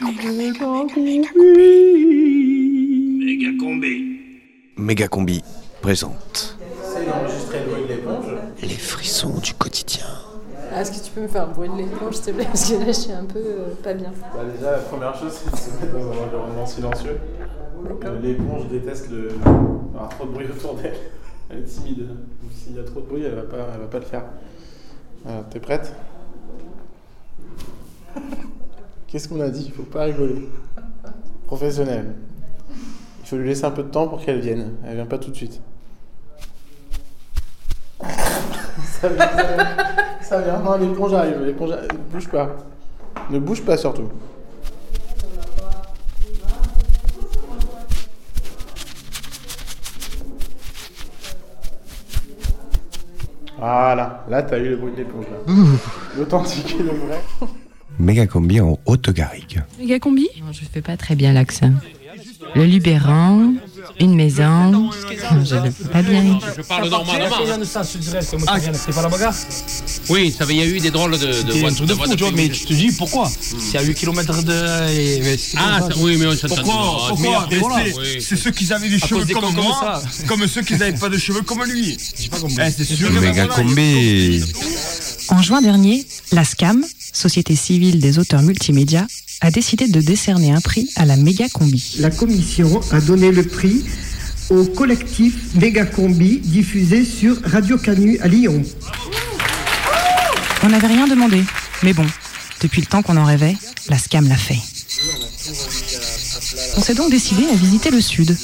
Méga combi. Méga Combi présente C'est d'enregistrer le bruit de l'éponge. les frissons du quotidien. Ah, Est-ce que tu peux me faire un bruit de l'éponge, s'il te plaît? Parce que là, je suis un peu euh, pas bien. Bah déjà, la première chose, c'est de se mettre dans un environnement silencieux. Euh, L'éponge déteste le... avoir trop de bruit autour d'elle. Elle est timide. Donc s'il y a trop de bruit, elle va pas, elle va pas le faire. Voilà, t'es prête? Qu'est-ce qu'on a dit? Il faut pas rigoler. Professionnel. Il faut lui laisser un peu de temps pour qu'elle vienne. Elle vient pas tout de suite. ça vient, ça vient. Ça vient. Non, l'éponge arrive. L'éponge arrive. Bouge pas. Ne bouge pas surtout. Voilà, là t'as eu le bruit de l'éponge. L'authentique et le vrai. Méga Combi en Haute-Garrigue. Méga combi Non, je fais pas très bien l'accent. Le Luberon, une maison. Je le fais pas bien. Je parle normalement. Oui, ça, il y a eu des drôles de, de, de de voix fou, de tu vois, mais tu te dis pourquoi C'est à 8 km de. Ah, ça, oui, mais on s'entend. Pourquoi Pourquoi voilà. c'est- oui. C'est ceux qui avaient des À cheveux des comme moi, ça. comme ceux qui n'avaient pas de cheveux comme lui. Eh, c'est sûr. Méga Combi En juin dernier, la SCAM, Société civile des auteurs multimédia, a décidé de décerner un prix à la méga combi. La commission a donné le prix au collectif Mégacombi diffusé sur Radio Canu à Lyon. On n'avait rien demandé, mais bon, depuis le temps qu'on en rêvait, la SCAM l'a fait. On s'est donc décidé à visiter le sud.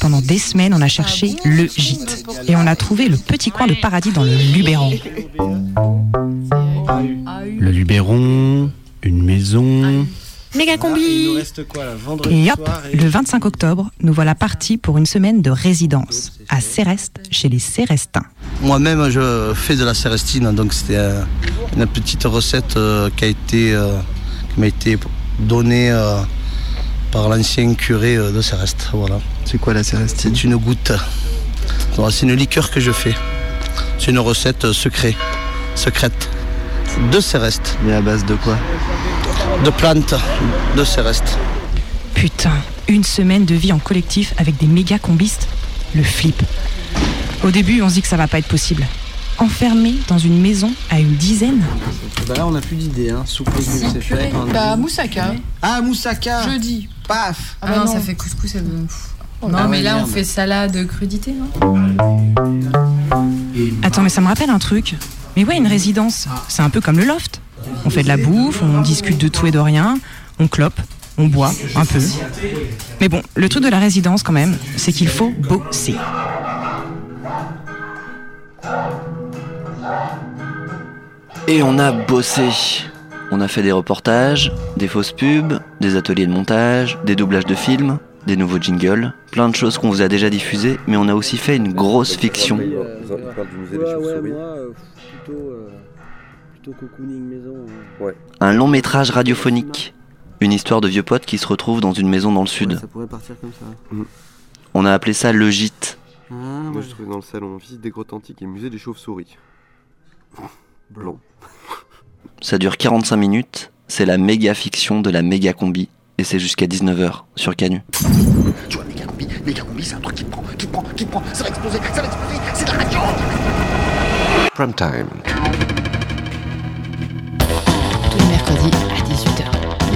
Pendant des semaines, on a cherché le gîte. Et on a trouvé le petit coin de paradis dans le Luberon. Le Luberon, une maison. Méga combi reste quoi là Vendredi Et hop, le 25 octobre, nous voilà partis pour une semaine de résidence à Céreste, chez les Cérestins. Moi-même, je fais de la cérestine, donc c'était euh, une petite recette euh, qui a été, euh, qui m'a été donnée euh, par l'ancien curé euh, de Céreste. Voilà. C'est quoi la cérestine? C'est une goutte. C'est une liqueur que je fais. C'est une recette secrète, secrète de Céreste, Mais à base de quoi? De plantes de Céreste. Putain, une semaine de vie en collectif avec des méga combistes Le flip. Au début, on se dit que ça va pas être possible. Enfermé dans une maison à une dizaine Bah là, on a plus d'idées. Hein. Soupe légumes, c'est fait. Bah, moussaka. Ah, moussaka Jeudi. Paf Ah, non, ça fait couscous. Ça... Non, Ah mais ouais, là, on fait salade crudité, non Attends, mais ça me rappelle un truc. Mais ouais, une résidence, c'est un peu comme le loft. On fait de la bouffe, on discute de tout et de rien, on clope, on boit un peu. Mais bon, le truc de la résidence quand même, c'est qu'il faut bosser. Et on a bossé. On a fait des reportages, des fausses pubs, des ateliers de montage, des doublages de films, des nouveaux jingles, plein de choses qu'on vous a déjà diffusées, mais on a aussi fait une grosse fiction. Ouais, ouais, moi, euh, plutôt, euh, plutôt cocooning maison. hein. Un long métrage radiophonique. Une histoire de vieux potes qui se retrouvent dans une maison dans le sud. Ouais, ça pourrait partir comme ça. On a appelé ça le gîte. Ah, Moi, ouais. je trouvais dans le salon visite des grottes antiques et musée des chauves-souris. Blanc. Ça dure 45 minutes. C'est la méga fiction de la méga combi. Et c'est jusqu'à 19h sur Canu. Tu vois, méga combi, méga combi, c'est un truc qui te prend, qui te prend, qui te prend. Ça va exploser, ça va exploser. C'est de la radio. Prime Time.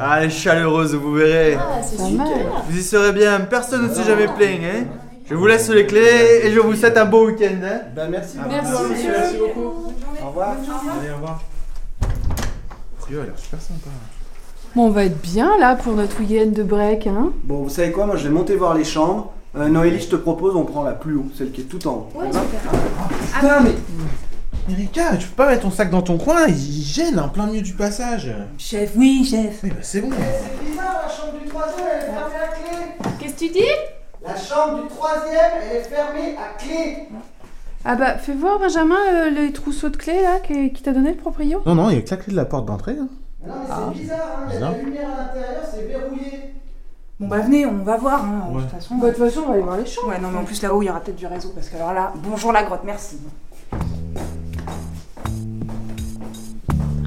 Ah, elle est chaleureuse, vous verrez. C'est pas mal. Vous y serez bien, personne ne s'est jamais plaint. Hein je vous laisse les clés et je vous souhaite un beau week-end. Hein Bah merci. Merci, monsieur. Merci beaucoup. Au revoir. Allez, au revoir. studio a l'air super sympa. Bon, on va être bien là pour notre week-end de break, hein Bon, vous savez quoi, moi je vais monter voir les chambres. Euh, Noélie, je te propose, on prend la plus haut, celle qui est tout en haut. Ouais, Ça va? Putain, mais. Erika, tu peux pas mettre ton sac dans ton coin, il il gêne en plein milieu du passage. Chef, oui, chef. Oui, bah c'est bon. C'est bizarre, la chambre du troisième, elle est fermée à clé. Qu'est-ce que tu dis? La chambre du troisième, elle est fermée à clé. Ah bah, fais voir, Benjamin, euh, les trousseaux de clés là qui, qui t'a donné le proprio. Non, non, il y a que la clé de la porte d'entrée. hein. Non, mais c'est bizarre, hein, il y a de la lumière à l'intérieur, c'est verrouillé. Bon bah venez, on va voir. Hein. De toute façon. Bah, de toute façon, on va aller voir les chambres. Ouais, non, mais en plus là-haut, il y aura peut-être du réseau parce que alors là, bonjour la grotte, merci.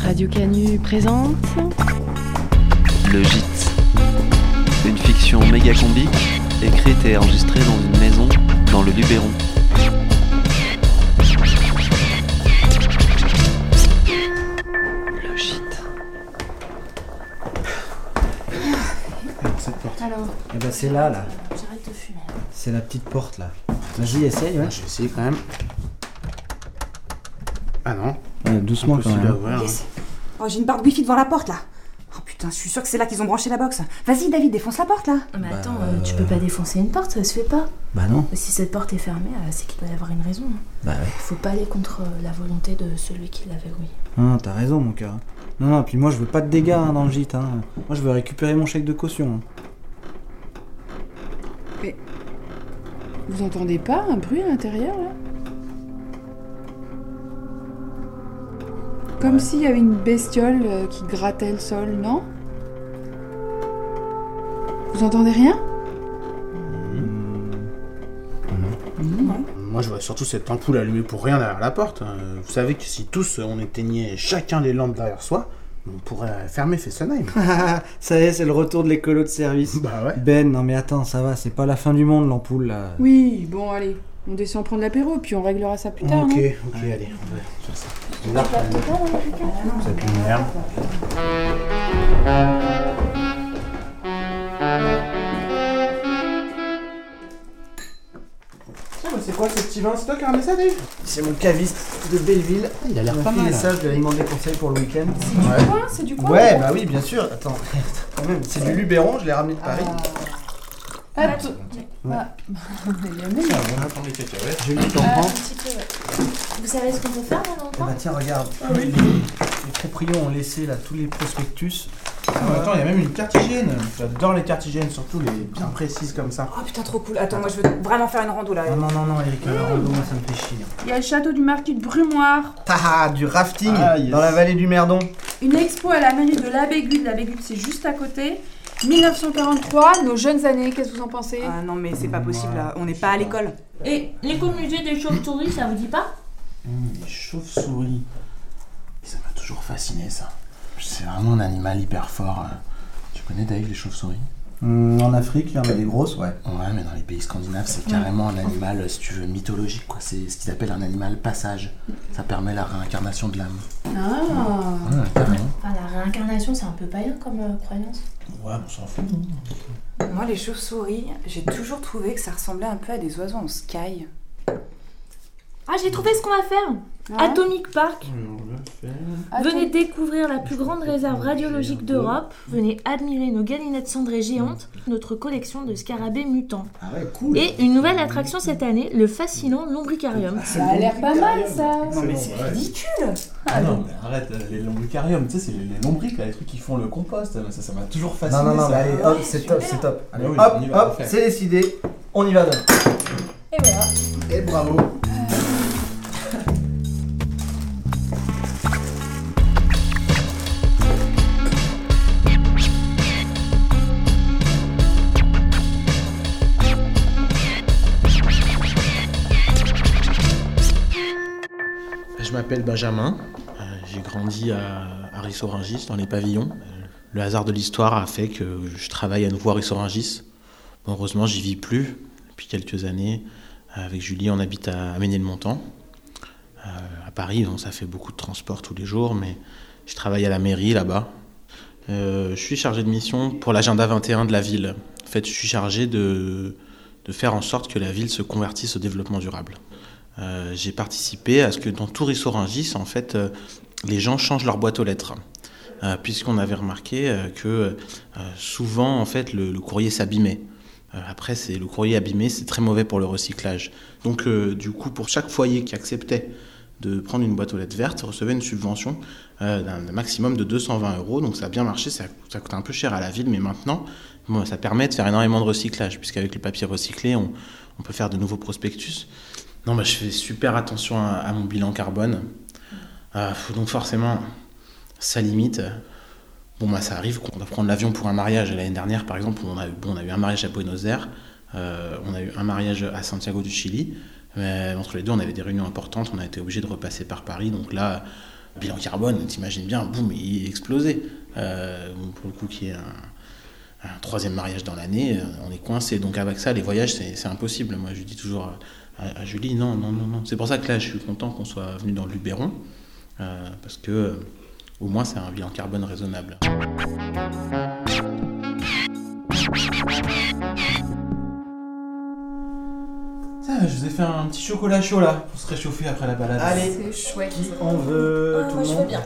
Radio Canu présente Le Gîte. Une fiction méga combi, écrite et enregistrée dans une maison dans le Luberon. Le Gîte. Alors, cette porte. Alors, Eh ben c'est là, là. j'arrête de fumer. C'est la petite porte là. Vas-y, essaye, ouais. Je vais essayer quand même. Ah non. Ouais, doucement quand même. ouvrir. Yes. Oh, j'ai une barre de wifi devant la porte là. Oh putain, je suis sûre que c'est là qu'ils ont branché la box. Vas-y, David, défonce la porte là. Mais attends, euh, tu peux pas défoncer une porte, ça se fait pas. Bah non. Si cette porte est fermée, euh, c'est qu'il doit y avoir une raison. hein. Bah ouais. Faut pas aller contre euh, la volonté de celui qui l'a verrouillé. Non, t'as raison, mon cœur. Non, non, puis moi je veux pas de dégâts hein, dans le gîte. Hein. Moi je veux récupérer mon chèque de caution. hein. Vous entendez pas un bruit à l'intérieur là? Comme s'il y avait une bestiole euh, qui grattait le sol, non? Vous entendez rien? Moi, je vois surtout cette ampoule allumée pour rien derrière la porte. Euh, Vous savez que si tous euh, on éteignait chacun les lampes derrière soi, on pourrait fermer Fessenheim. ça y est, c'est le retour de l'écolo de service. Bah ouais. Ben, non mais attends, ça va, c'est pas la fin du monde l'ampoule là. Oui, bon allez, on descend prendre l'apéro, puis on réglera ça plus tard. Ok, non ok, allez, on va faire ça. Bizarre, cette lumière. Tiens, mais c'est quoi ce petit vin C'est toi qui as ramené ça, Dave? C'est mon caviste de Belleville. Il a l'air pas mal. messages, je lui ai demandé conseil pour le week-end. Du coin, c'est du coin? Ouais, bah oui, bien sûr. Attends, quand même, c'est du Luberon, je l'ai ramené de Paris. Attends. Ouais. Ah, il y a même- On attend les cacahuètes. Julie, t'en Ah, prends. Vous savez ce qu'on peut faire maintenant Eh bah tiens, regarde, les, les proprios ont laissé là tous les prospectus. Ah, mais attends, il y a même une carte hygiène. J'adore les cartes hygiène, surtout les bien précises comme ça. Oh putain, trop cool. Attends, moi je veux vraiment faire une rando là. Non, non, non, non, Eric, le rando, moi ça me fait chier. Il y a le château du marquis de Brumoire, Ah, du rafting Ah, yes. dans la vallée du Merdon. une expo à la mairie de la Bégude, la Bégude c'est juste à côté. 1943, nos jeunes années, qu'est-ce que vous en pensez? Ah non, mais c'est pas possible là. On n'est pas à l'école. Et l'écomusée des chauves-souris, ça vous dit pas? Hum, les chauves-souris. Ça m'a toujours fasciné ça. C'est vraiment un animal hyper fort. euh. Tu connais Dave les chauves-souris? Hum, en Afrique, il y en a des grosses, ouais. Ouais, mais dans les pays scandinaves, c'est carrément un animal, euh, si tu veux, mythologique, quoi. C'est ce qu'ils appellent un animal passage. Ça permet la réincarnation de l'âme. Ah Ouais, carrément. Enfin, la réincarnation, c'est un peu païen comme euh, croyance. Ouais, on s'en fout. Moi, les chauves-souris, j'ai toujours trouvé que ça ressemblait un peu à des oiseaux en sky. Ah, j'ai trouvé ce qu'on va faire Ah. Atomic Park. On va faire. Venez découvrir la plus grande réserve radiologique d'Europe. Venez admirer nos galinettes cendrées géantes, notre collection de scarabées mutants. Ah ouais, cool. Et une nouvelle attraction cette année, le fascinant lombricarium. Ça a l'air pas mal ça Non, mais c'est ridicule Ah non, mais arrête, euh, les lombricariums, tu sais, c'est les, les lombriques, là, les trucs qui font le compost. Ça, ça m'a toujours fasciné. Non, non, non, ça. mais allez, hop, c'est top, c'est top. Allez, Ah oui, hop, hop, c'est décidé. On y va, donc. Et voilà. Et bravo. Je m'appelle Benjamin, euh, j'ai grandi à, Rissorangis, dans les pavillons. Euh, Le hasard de l'histoire a fait que je travaille à nouveau à Rissorangis. Bon, heureusement, j'y vis plus depuis quelques années. Avec Julie, on habite à, Ménilmontant. Euh, à Paris, donc ça fait beaucoup de transport tous les jours, mais je travaille à la mairie là-bas. Euh, je suis chargé de mission pour l'agenda 21 de la ville. En fait, je suis chargé de faire en sorte que la ville se convertisse au développement durable. Euh, j'ai participé à ce que dans tout Rissorangis, en fait, euh, les gens changent leur boîte aux lettres. euh, puisqu'on avait remarqué que souvent, en fait, le, courrier s'abîmait. Après, c'est le courrier abîmé, c'est très mauvais pour le recyclage. Donc, du coup, pour chaque foyer qui acceptait de prendre une boîte aux lettres verte, recevait une subvention d'un maximum de 220 euros. Donc, ça a bien marché. Ça, ça coûte un peu cher à la ville, mais maintenant, ça permet de faire énormément de recyclage, puisqu'avec le papier recyclé, on peut faire de nouveaux prospectus. Non, bah, je fais super attention à, mon bilan carbone. Euh, donc, forcément, ça limite. Bon, bah, ça arrive qu'on doit prendre l'avion pour un mariage. L'année dernière, par exemple, on a, bon, on a eu un mariage à Buenos Aires, euh, on a eu un mariage à Santiago du Chili. Mais entre les deux, on avait des réunions importantes, on a été obligé de repasser par Paris. Donc là, bilan carbone, t'imagines bien, boum, il est explosé. Euh, pour le coup, qui est un, un troisième mariage dans l'année, euh, on est coincé. Donc avec ça, les voyages, c'est impossible. Moi, je dis toujours à, à Julie, non, non, non, non. C'est pour ça que là, je suis content qu'on soit venu dans le Luberon, euh, parce que euh, au moins, c'est un bilan carbone raisonnable. Tiens, je vous ai fait un petit chocolat chaud là, pour se réchauffer après la balade. C'est chouette. Qui en veut Ah, tout moi, le je monde veux bien.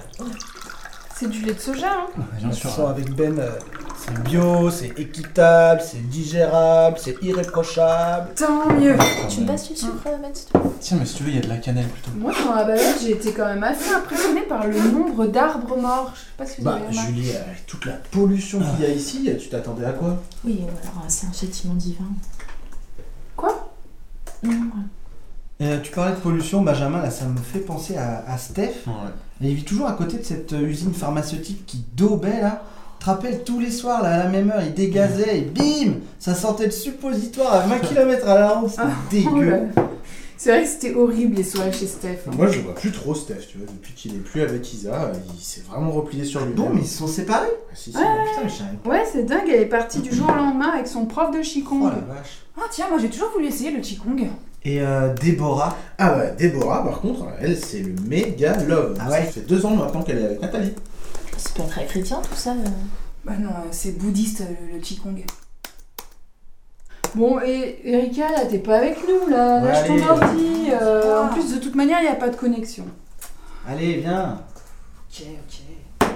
C'est du lait de soja, hein Bien sûr. Avec Ben, euh, c'est bio, c'est équitable, c'est digérable, c'est irréprochable. Tant mieux. Tu me passes du sucre, Ben, s'il te plaît? Tiens, mais si tu veux, il y a de la cannelle plutôt. Moi, dans la balade, j'ai été quand même assez impressionnée par le nombre d'arbres morts. Je sais pas si vous Bah, avez remarqué. Julie, avec toute la pollution qu'il y a ici, tu t'attendais à quoi? Oui, alors c'est un châtiment divin. Quoi? Non, Euh, tu parlais de pollution, Benjamin, là ça me fait penser à, à Steph. Et il vit toujours à côté de cette euh, usine pharmaceutique qui daubait là. Tu te rappelles tous les soirs là à la même heure, il dégazait et bim Ça sentait le suppositoire à 20 km à la ronde, c'était Oh là dégueu. là. C'est vrai que c'était horrible les soirées chez Steph. hein. Moi, je vois plus trop, Steph, tu vois. Depuis qu'il est plus avec Isa, il s'est vraiment replié sur lui. Bon, mais ils se sont séparés Ah, si, si. Ouais, Putain, mais je savais pas. Ouais, c'est dingue, elle est partie du jour au lendemain avec son prof de Qigong. Oh la vache. Ah tiens, moi j'ai toujours voulu essayer le Qigong. Et euh, Déborah, Ah ouais, Déborah, par contre, elle, c'est le méga love. Ah ouais Ça fait deux ans maintenant qu'elle est avec Nathalie. C'est pas très chrétien tout ça. euh. Bah non, euh, c'est bouddhiste le, le Qigong. Bon, et Erika, là, t'es pas avec nous, là. Lâche ton ordi. euh. En plus, de toute manière, il n'y a pas de connexion. allez, viens. Ok, ok.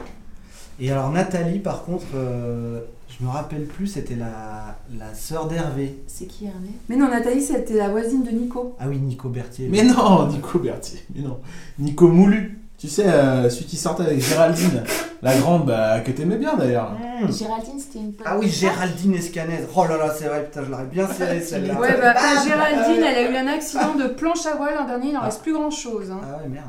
Et alors Nathalie, par contre, euh, je me rappelle plus, c'était la, la sœur d'Hervé. C'est qui Hervé? Mais non, Nathalie, c'était la voisine de Nico. Ah oui, Nico Berthier. Mais non, Nico Berthier, mais non. Nico Moulu. Tu sais, euh, celui qui sortait avec Géraldine, la grande, bah, que t'aimais bien d'ailleurs. Mmh. Géraldine, c'était une pote. Ah oui, Géraldine Escanez. Oh là là, c'est vrai, putain, je l'aurais bien serré celle-là. Ouais, bah, Ah, Géraldine, elle a eu un accident de planche à voile l'an dernier, il n'en reste plus grand chose. Hein. Ah ouais, merde.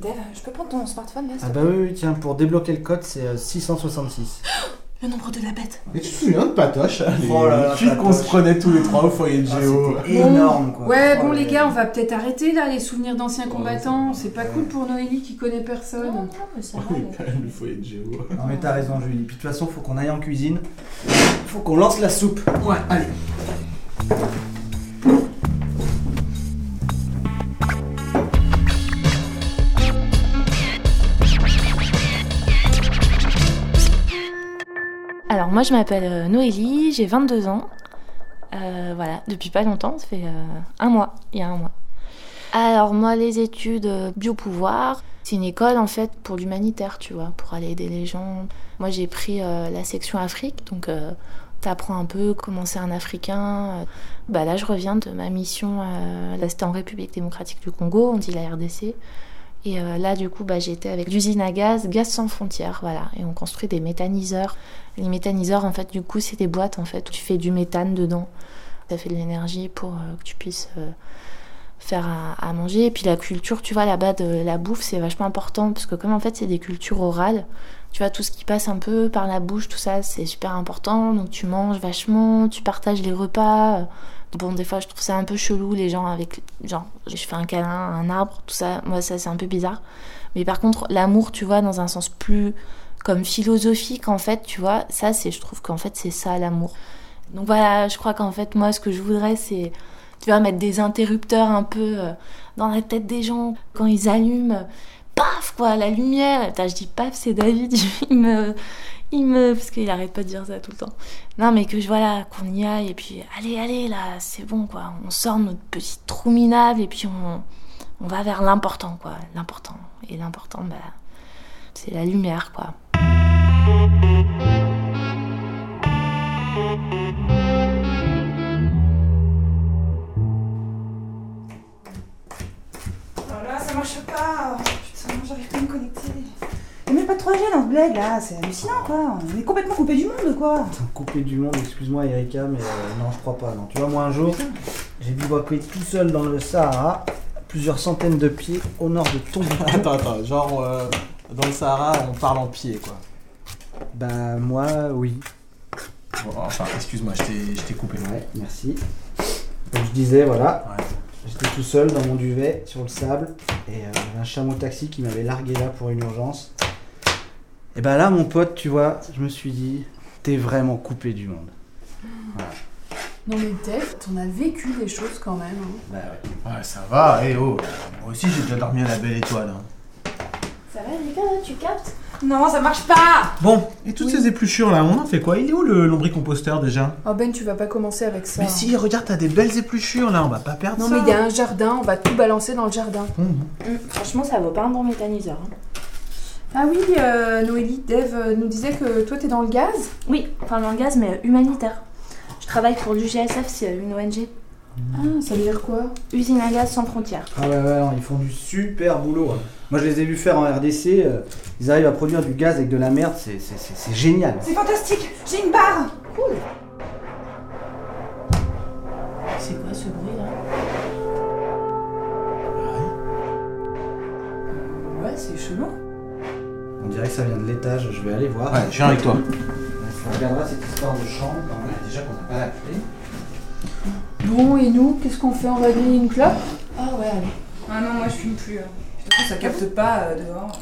Dave, je peux prendre ton smartphone là Ah bah oui, oui, tiens, pour débloquer le code, c'est euh, 666. Le nombre de la bête. Et tu te souviens de Patoche hein, les Oh là là, filles qu'on se prenait tous les trois au foyer de Ah, Géo. énorme, quoi. Ouais, Oh bon, là les gars, on va peut-être arrêter là, les souvenirs d'anciens combattants. C'est pas cool pour Noélie qui connaît personne. Non, non, mais ça va. Oui, là. quand même, le foyer de Géo. Non mais t'as raison, Julie. Puis de toute façon, faut qu'on aille en cuisine. Faut qu'on lance la soupe. Ouais, allez. Alors moi je m'appelle euh, Noélie, j'ai 22 ans. Euh, voilà, depuis pas longtemps, ça fait euh, un mois, il y a un mois. Alors moi les études biopouvoir, c'est une école en fait pour l'humanitaire, tu vois, pour aller aider les gens. Moi j'ai pris la section Afrique, donc t'apprends un peu comment c'est un Africain. Bah là je reviens de ma mission, là c'était en République démocratique du Congo, on dit la RDC. Et euh, là, du coup, bah, j'étais avec l'usine à gaz, Gaz sans frontières, voilà. Et on construit des méthaniseurs. Les méthaniseurs, en fait, du coup, c'est des boîtes, en fait, où tu fais du méthane dedans. Ça fait de l'énergie pour euh, que tu puisses euh, faire à, à manger. Et puis la culture, tu vois, là-bas, de la bouffe, c'est vachement important, parce que comme, en fait, c'est des cultures orales, tu vois, tout ce qui passe un peu par la bouche, tout ça, c'est super important. Donc tu manges vachement, tu partages les repas. Bon, des fois, je trouve ça un peu chelou, les gens avec. Genre, je fais un câlin un arbre, tout ça. Moi, ça, c'est un peu bizarre. Mais par contre, l'amour, tu vois, dans un sens plus comme philosophique, en fait, tu vois, ça, c'est, je trouve qu'en fait, c'est ça, l'amour. Donc voilà, je crois qu'en fait, moi, ce que je voudrais, c'est, tu vois, mettre des interrupteurs un peu euh, dans la tête des gens. Quand ils allument, paf, quoi, la lumière. Je dis paf, c'est David, il me il me. Parce qu'il arrête pas de dire ça tout le temps. Non, mais que je voilà, qu'on y aille, et puis allez, allez, là, c'est bon, quoi. On sort notre petit trou minable, et puis on, on va vers l'important, quoi. L'important. Et l'important, bah, c'est la lumière, quoi. Y'a même pas de 3G dans ce bled là, c'est hallucinant quoi. On est complètement coupé du monde quoi. Coupé du monde, excuse-moi Erika, mais euh, non, je crois pas. Non. Tu vois, moi un jour, j'ai bivouaqué tout seul dans le Sahara, plusieurs centaines de pieds au nord de Tombouctou. Attends, attends, genre euh, dans le Sahara, on parle en pied quoi. Bah, moi, oui. Bon, enfin, excuse-moi, je t'ai- je t'ai coupé. Ouais, merci. Comme je disais, voilà. J'étais tout seul dans mon duvet sur le sable et euh, un chameau taxi qui m'avait largué là pour une urgence. Et bah là, mon pote, tu vois, je me suis dit, t'es vraiment coupé du monde. Voilà. Non mais Dave, t'en as vécu des choses quand même. hein. Bah ouais. Ouais, ça va, eh oh. Moi aussi, j'ai déjà dormi à la belle étoile. hein. Ça va, Erika, là, tu captes? Non, ça marche pas Bon, et toutes ces épluchures là, on en fait quoi? Il est où le lombricomposteur déjà? Oh Ben, tu vas pas commencer avec ça. Mais si, regarde, t'as des belles épluchures là, on va pas perdre Non ça. mais il y a un jardin, on va tout balancer dans le jardin. Hum, Franchement, ça vaut pas un bon méthaniseur. hein. Ah oui, euh, Noélie, Dave euh, nous disait que toi t'es dans le gaz Oui, enfin dans le gaz, mais humanitaire. Je travaille pour l'UGSF, c'est euh, une ONG. Ah, ça veut dire quoi? Usine à gaz sans frontières. Ah ouais, ouais, non, ils font du super boulot. hein. Moi, je les ai vus faire en RDC. euh, ils arrivent à produire du gaz avec de la merde, c'est- c'est c'est- c'est génial. C'est fantastique J'ai une barre Cool C'est quoi ce bruit là? Ouais, c'est chelou. On dirait que ça vient de l'étage, je vais aller voir. Ouais, je viens avec toi. On regardera cette histoire de chambre quand même. Déjà qu'on n'a pas la clé. Bon, et nous, qu'est-ce qu'on fait? On va griller une clope? Ah ouais, allez. Ah non, moi je fume plus. hein. Façon, ça capte pas euh, dehors.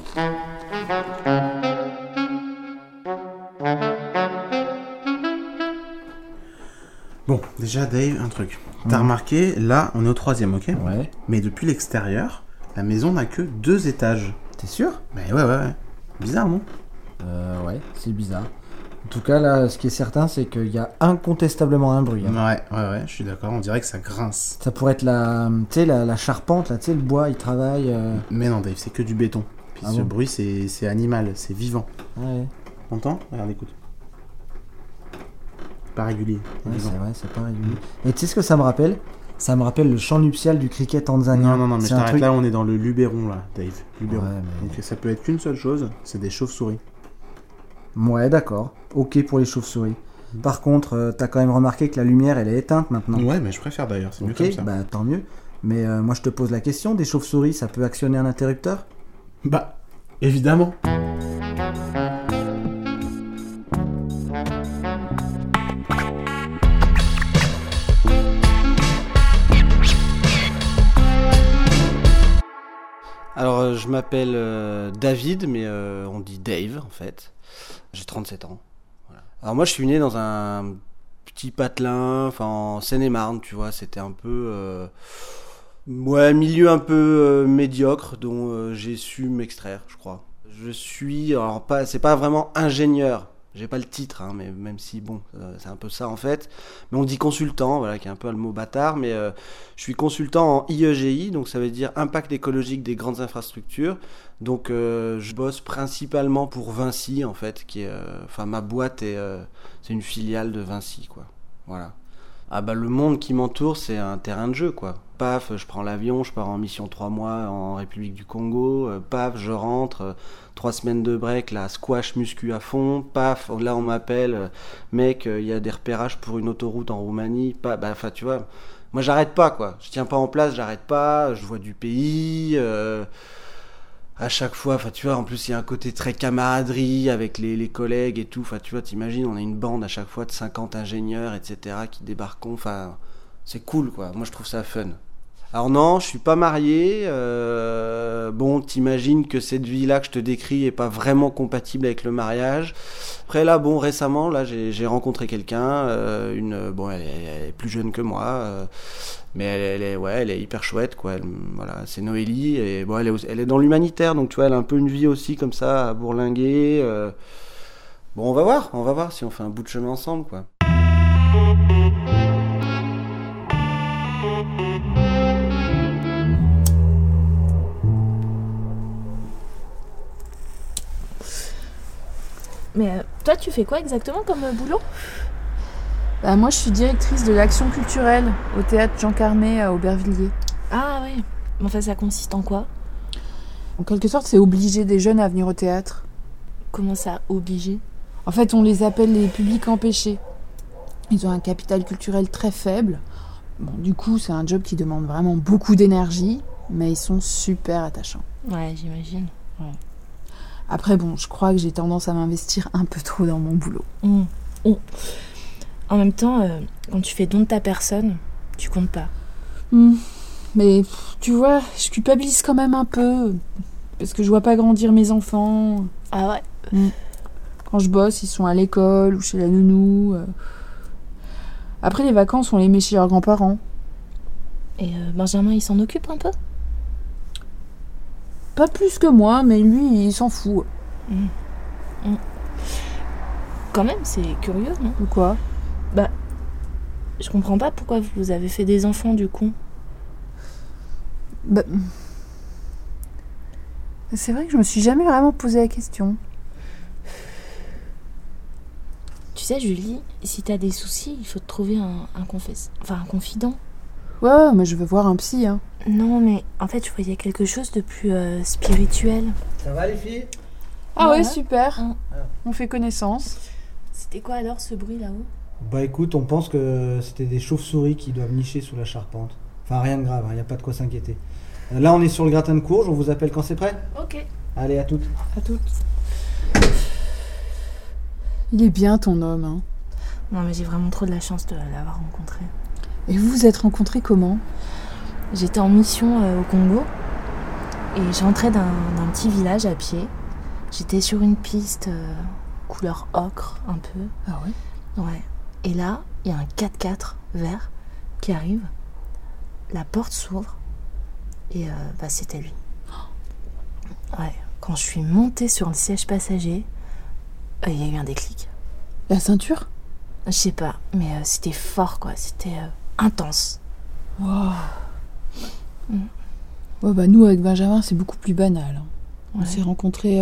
Bon, déjà Dave, un truc. T'as remarqué, là, on est au troisième, ok? Ouais. Mais depuis l'extérieur, la maison n'a que deux étages. T'es sûr? Mais ouais, ouais, ouais. Bizarre, non Euh, ouais, c'est bizarre. En tout cas, là, ce qui est certain, c'est qu'il y a incontestablement un bruit. hein. Ouais, ouais, ouais, je suis d'accord, on dirait que ça grince. Ça pourrait être la, tu sais, la, la charpente, là, tu sais, le bois, il travaille. euh, Mais non, Dave, c'est que du béton. Puis Ah ce bon bruit, c'est c'est animal, c'est vivant. Ouais, T'entends Regarde, écoute. Pas régulier. ouais, vivant. c'est vrai, c'est pas régulier. Et tu sais ce que ça me rappelle? Ça me rappelle le chant nuptial du cricket tanzanien. Non, non, non, mais truc- là, on est dans le Luberon, là, Dave. Luberon. Ouais, mais- Donc ça peut être qu'une seule chose, c'est des chauves-souris. Ouais, d'accord. Ok pour les chauves-souris. Par contre, euh, t'as quand même remarqué que la lumière, elle est éteinte maintenant. Ouais, mais je préfère d'ailleurs, c'est mieux comme ça. bah tant mieux. Mais euh, moi, je te pose la question, des chauves-souris, ça peut actionner un interrupteur? Bah, évidemment. Alors, euh, je m'appelle euh, David, mais euh, on dit Dave en fait. J'ai 37 ans. Alors, moi, je suis né dans un petit patelin, enfin en Seine-et-Marne, tu vois. C'était un peu. euh, ouais, milieu un peu médiocre dont j'ai su m'extraire, je crois. Je suis. Alors, c'est pas vraiment ingénieur. J'ai pas le titre, hein, mais même si, bon, euh, c'est un peu ça en fait. Mais on dit consultant, voilà, qui est un peu le mot bâtard, mais euh, je suis consultant en IEGI, donc ça veut dire impact écologique des grandes infrastructures. Donc euh, je bosse principalement pour Vinci en fait, qui est, enfin ma boîte est, c'est une filiale de Vinci quoi. Voilà. Ah bah le monde qui m'entoure c'est un terrain de jeu quoi. Paf, je prends l'avion, je pars en mission trois mois en République du Congo. euh, paf, je rentre, euh, trois semaines de break, là squash muscu à fond. Paf, là on m'appelle, euh, mec, il y a des repérages pour une autoroute en Roumanie. Pas, bah enfin tu vois, moi j'arrête pas quoi. Je tiens pas en place, j'arrête pas. Je vois du pays. À chaque fois, enfin tu vois, en plus il y a un côté très camaraderie avec les, collègues et tout. Enfin tu vois, t'imagines, on a une bande à chaque fois de 50 ingénieurs, etc. qui débarquent. Enfin, c'est cool quoi. Moi je trouve ça fun. Alors non, je suis pas marié. euh, bon, t'imagines que cette vie-là que je te décris est pas vraiment compatible avec le mariage. Après là, bon, récemment, là, j'ai rencontré quelqu'un, euh, une, bon, elle est, elle est plus jeune que moi, euh, mais elle, est, ouais, elle est hyper chouette, quoi. Voilà, c'est Noélie et bon, elle est, aussi- elle est dans l'humanitaire, donc tu vois, elle a un peu une vie aussi comme ça à bourlinguer. euh. Bon, on va voir, on va voir si on fait un bout de chemin ensemble, quoi. Mais euh, toi, tu fais quoi exactement comme euh, boulot? Bah, moi, je suis directrice de l'action culturelle au théâtre Jean Carmet à Aubervilliers. Ah ouais. Mais Enfin, ça consiste en quoi? En quelque sorte, c'est obliger des jeunes à venir au théâtre. Comment ça, obligé En fait, on les appelle les publics empêchés. Ils ont un capital culturel très faible. Bon, du coup, c'est un job qui demande vraiment beaucoup d'énergie, mais ils sont super attachants. Ouais, j'imagine. Ouais. Après, bon, je crois que j'ai tendance à m'investir un peu trop dans mon boulot. Mmh. Oh. En même temps, euh, quand tu fais don de ta personne, tu comptes pas. Hmm. Mais tu vois, je culpabilise quand même un peu. Parce que je vois pas grandir mes enfants. Ah ouais Hmm. Quand je bosse, ils sont à l'école ou chez la nounou. euh. Après les vacances, on les met chez leurs grands-parents. Et euh, Benjamin, il s'en occupe un peu? Pas plus que moi, mais lui, il s'en fout. Hmm. Quand même, c'est curieux, non? Ou quoi? Bah, je comprends pas pourquoi vous avez fait des enfants du coup. Bah, C'est vrai que je me suis jamais vraiment posé la question. Tu sais, Julie, si t'as des soucis, il faut te trouver un, un confesse... enfin, un confident. Ouais, ouais, mais je veux voir un psy. Hein. Non, mais en fait, je voyais quelque chose de plus euh, spirituel. Ça va les filles? Ah ouais, super. On fait connaissance. C'était quoi alors ce bruit là-haut? Bah écoute, on pense que c'était des chauves-souris qui doivent nicher sous la charpente. Enfin rien de grave, il n'y a pas de quoi s'inquiéter. Euh, Là on est sur le gratin de courge, on vous appelle quand c'est prêt? Ok. Allez, à toutes. À toutes. Il est bien ton homme. Hein. Non, mais j'ai vraiment trop de la chance de l'avoir rencontré. Et vous vous êtes rencontrés comment? J'étais en mission euh, au Congo et j'entrais d'un d'un petit village à pied. J'étais sur une piste euh, couleur ocre un peu. Ah ouais? Ouais. Et là, il y a un 4x4 vert qui arrive. La porte s'ouvre et euh, bah, c'était lui. Ouais. Quand je suis montée sur le siège passager, euh, il y a eu un déclic. La ceinture? Je sais pas, mais euh, c'était fort quoi. C'était intense. Waouh. Ouais, bah nous, avec Benjamin, c'est beaucoup plus banal. hein. On Ouais. s'est rencontrés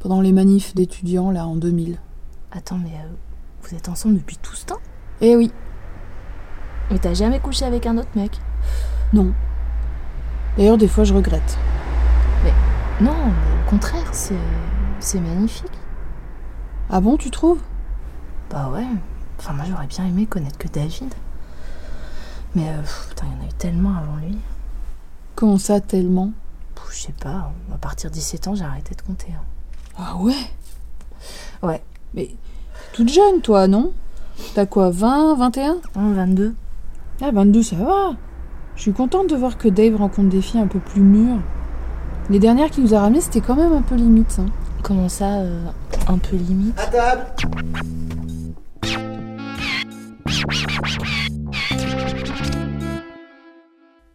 pendant les manifs d'étudiants, là, en 2000. Attends, mais euh, vous êtes ensemble depuis tout ce temps Eh oui. Mais t'as jamais couché avec un autre mec Non. D'ailleurs, des fois, je regrette. Non, mais au contraire, c'est c'est magnifique. Ah bon, tu trouves? Bah ouais. Enfin, moi j'aurais bien aimé connaître que David. Mais euh, pff, putain, il y en a eu tellement avant lui. Comment ça, tellement? Je sais pas, à partir de 17 ans, j'ai arrêté de compter. hein. Ah ouais? Ouais. Mais toute jeune, toi, non? T'as quoi, 20, 21 22. Ah, 22, ça va. Je suis contente de voir que Dave rencontre des filles un peu plus mûres. Les dernières qu'il nous a ramenées, c'était quand même un peu limite. hein. Comment ça, euh, un peu limite? À table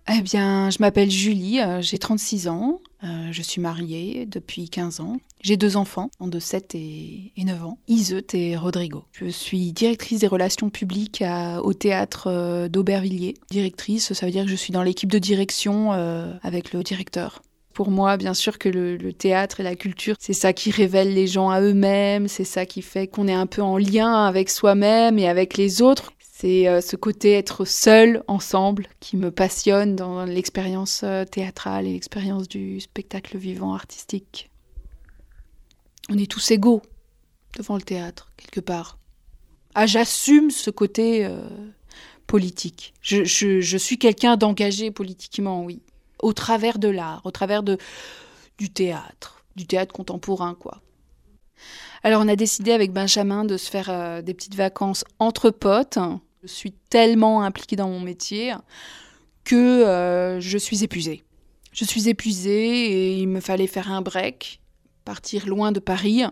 Eh bien, je m'appelle Julie, euh, j'ai 36 ans, euh, je suis mariée depuis 15 ans. J'ai deux enfants, en de 7 et, et 9 ans, Iseut et Rodrigo. Je suis directrice des relations publiques au théâtre euh, d'Aubervilliers. Directrice, ça veut dire que je suis dans l'équipe de direction euh, avec le directeur. Pour moi, bien sûr que le théâtre et la culture, c'est ça qui révèle les gens à eux-mêmes, c'est ça qui fait qu'on est un peu en lien avec soi-même et avec les autres. C'est euh, ce côté être seul, ensemble, qui me passionne dans l'expérience euh, théâtrale et l'expérience du spectacle vivant artistique. On est tous égaux devant le théâtre, quelque part. Ah, j'assume ce côté euh, politique. Je, je- suis quelqu'un d'engagé politiquement, oui. Au travers de l'art, au travers de, du théâtre, du théâtre contemporain, quoi. Alors, on a décidé avec Benjamin de se faire des petites vacances entre potes. Je suis tellement impliquée dans mon métier que euh, je suis épuisée. Je suis épuisée et il me fallait faire un break, partir loin de Paris.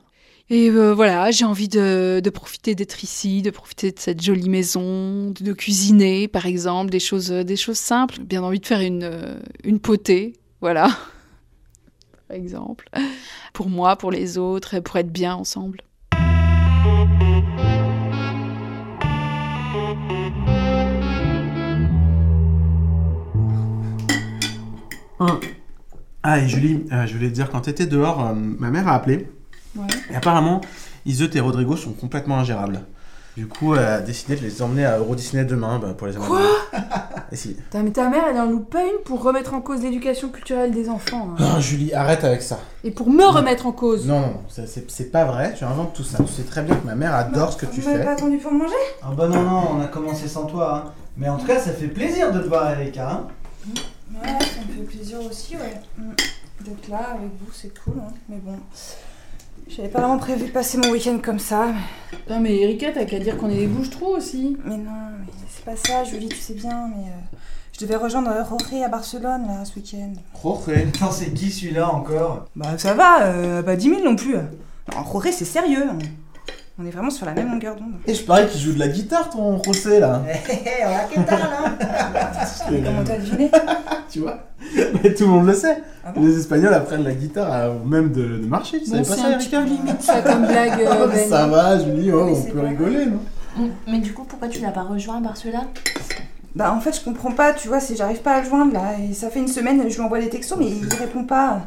Et euh, voilà, j'ai envie de, de profiter d'être ici, de profiter de cette jolie maison, de, cuisiner par exemple, des choses, des choses simples. Bien envie de faire une, euh, une potée, voilà, par exemple. Pour moi, pour les autres, pour être bien ensemble. Ah, et Julie, euh, je voulais te dire, quand t'étais dehors, euh, ma mère a appelé. Ouais. Et apparemment, Iseut et Rodrigo sont complètement ingérables. Du coup, elle a décidé de les emmener à Euro Disney demain bah, pour les emmener. Quoi Et si. Putain, mais ta mère, elle en loupe pas une pour remettre en cause l'éducation culturelle des enfants. hein. Non, Julie, arrête avec ça. Et pour me remettre en cause. Non, non, non, c'est- c'est c'est pas vrai, tu inventes tout ça. Tu sais très bien que ma mère adore ce que tu Vous m'avez fais. pas attendu pour manger? Ah bah non, non, on a commencé sans toi. hein. Mais en tout cas, ça fait plaisir de te voir, Erika. Hein? Ouais, ça me fait plaisir aussi, ouais. Mm. D'être là avec vous, c'est cool, hein. mais bon. J'avais pas vraiment prévu de passer mon week-end comme ça. Putain, mais Erika, t'as qu'à dire qu'on est des bouches-trous aussi. Mais non, mais c'est pas ça, Julie, tu sais bien, mais. euh, je devais rejoindre Roré à Barcelone, là, ce week-end. Roré Attends, c'est qui celui-là encore? Bah, ça va, euh, pas 10 000 non plus. Non, Roré, c'est sérieux. On... on est vraiment sur la même longueur d'onde. Et je parie qu'il joue de la guitare, ton José, là. Hé hé, on a qu'est-ce là Comment t'as deviné tu vois Mais tout le monde le sait. Ah bon Les Espagnols apprennent la guitare avant même de, de marcher. Tu Bon, savais pas c'est ça, Erika peu limite ça comme blague, euh, Oh, Ben. Ça va, Julie, oh, Mais on c'est peut pas rigoler, non Mais du coup, pourquoi tu l'as pas rejoint à Barcelone? Bah, en fait, je comprends pas, tu vois, c'est j'arrive pas à le joindre là. Et ça fait une semaine, je lui envoie des textos, mais il répond pas.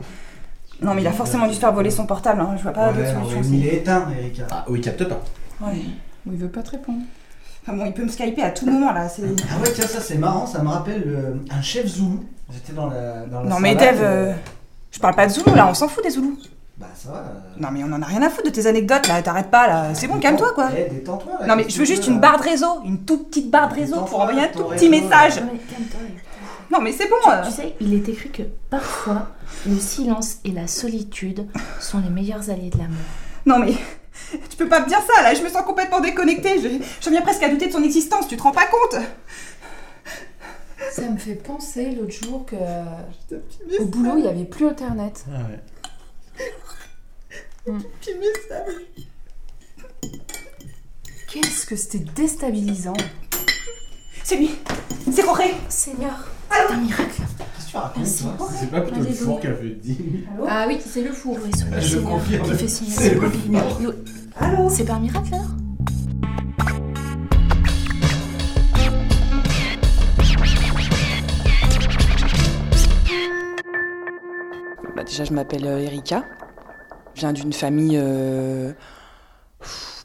Non, mais il a forcément dû se faire voler son portable, hein. je vois pas d'autre solution. il est éteint, Erika. Ah, oui, il capte pas. Ouais. Il veut pas te répondre. Enfin bon, il peut me skyper à tout moment là. C'est... Ah ouais, tiens, ça c'est marrant, ça me rappelle euh, un chef zoulou. J'étais dans la, dans la Non, mais savane, Dave, euh, je parle pas de Zoulou là, on s'en fout des Zoulous. Bah ça va. euh, Non, mais on en a rien à foutre de tes anecdotes là, t'arrêtes pas là. C'est bon, calme-toi quoi. Eh, détends-toi là. Non, mais je veux juste veux, une là barre de réseau, une toute petite barre de réseau pour envoyer un tout petit réseau, message. Non, mais calme-toi. Erika. Non, mais c'est bon. Tu, euh. tu sais, il est écrit que parfois, le silence et la solitude sont les meilleurs alliés de l'amour. Non, mais tu peux pas me dire ça là, je me sens complètement déconnectée. Je, j'en viens presque à douter de son existence, tu te rends pas compte? Ça me fait penser l'autre jour que au boulot il y avait plus internet. Ah ouais. Petit message. Qu'est-ce que c'était déstabilisant. C'est lui, c'est Roré. Seigneur, c'est un miracle. Qu'est-ce que tu racontes Merci. toi C'est pas plutôt le Vas-y, four Louis. qui a fait 10 000. Ah oui, c'est le four. Le Je confirme. qui fait signer C'est le four. Allô C'est pas un miracle alors Bah, déjà, je m'appelle euh, Erika. Je viens d'une famille euh,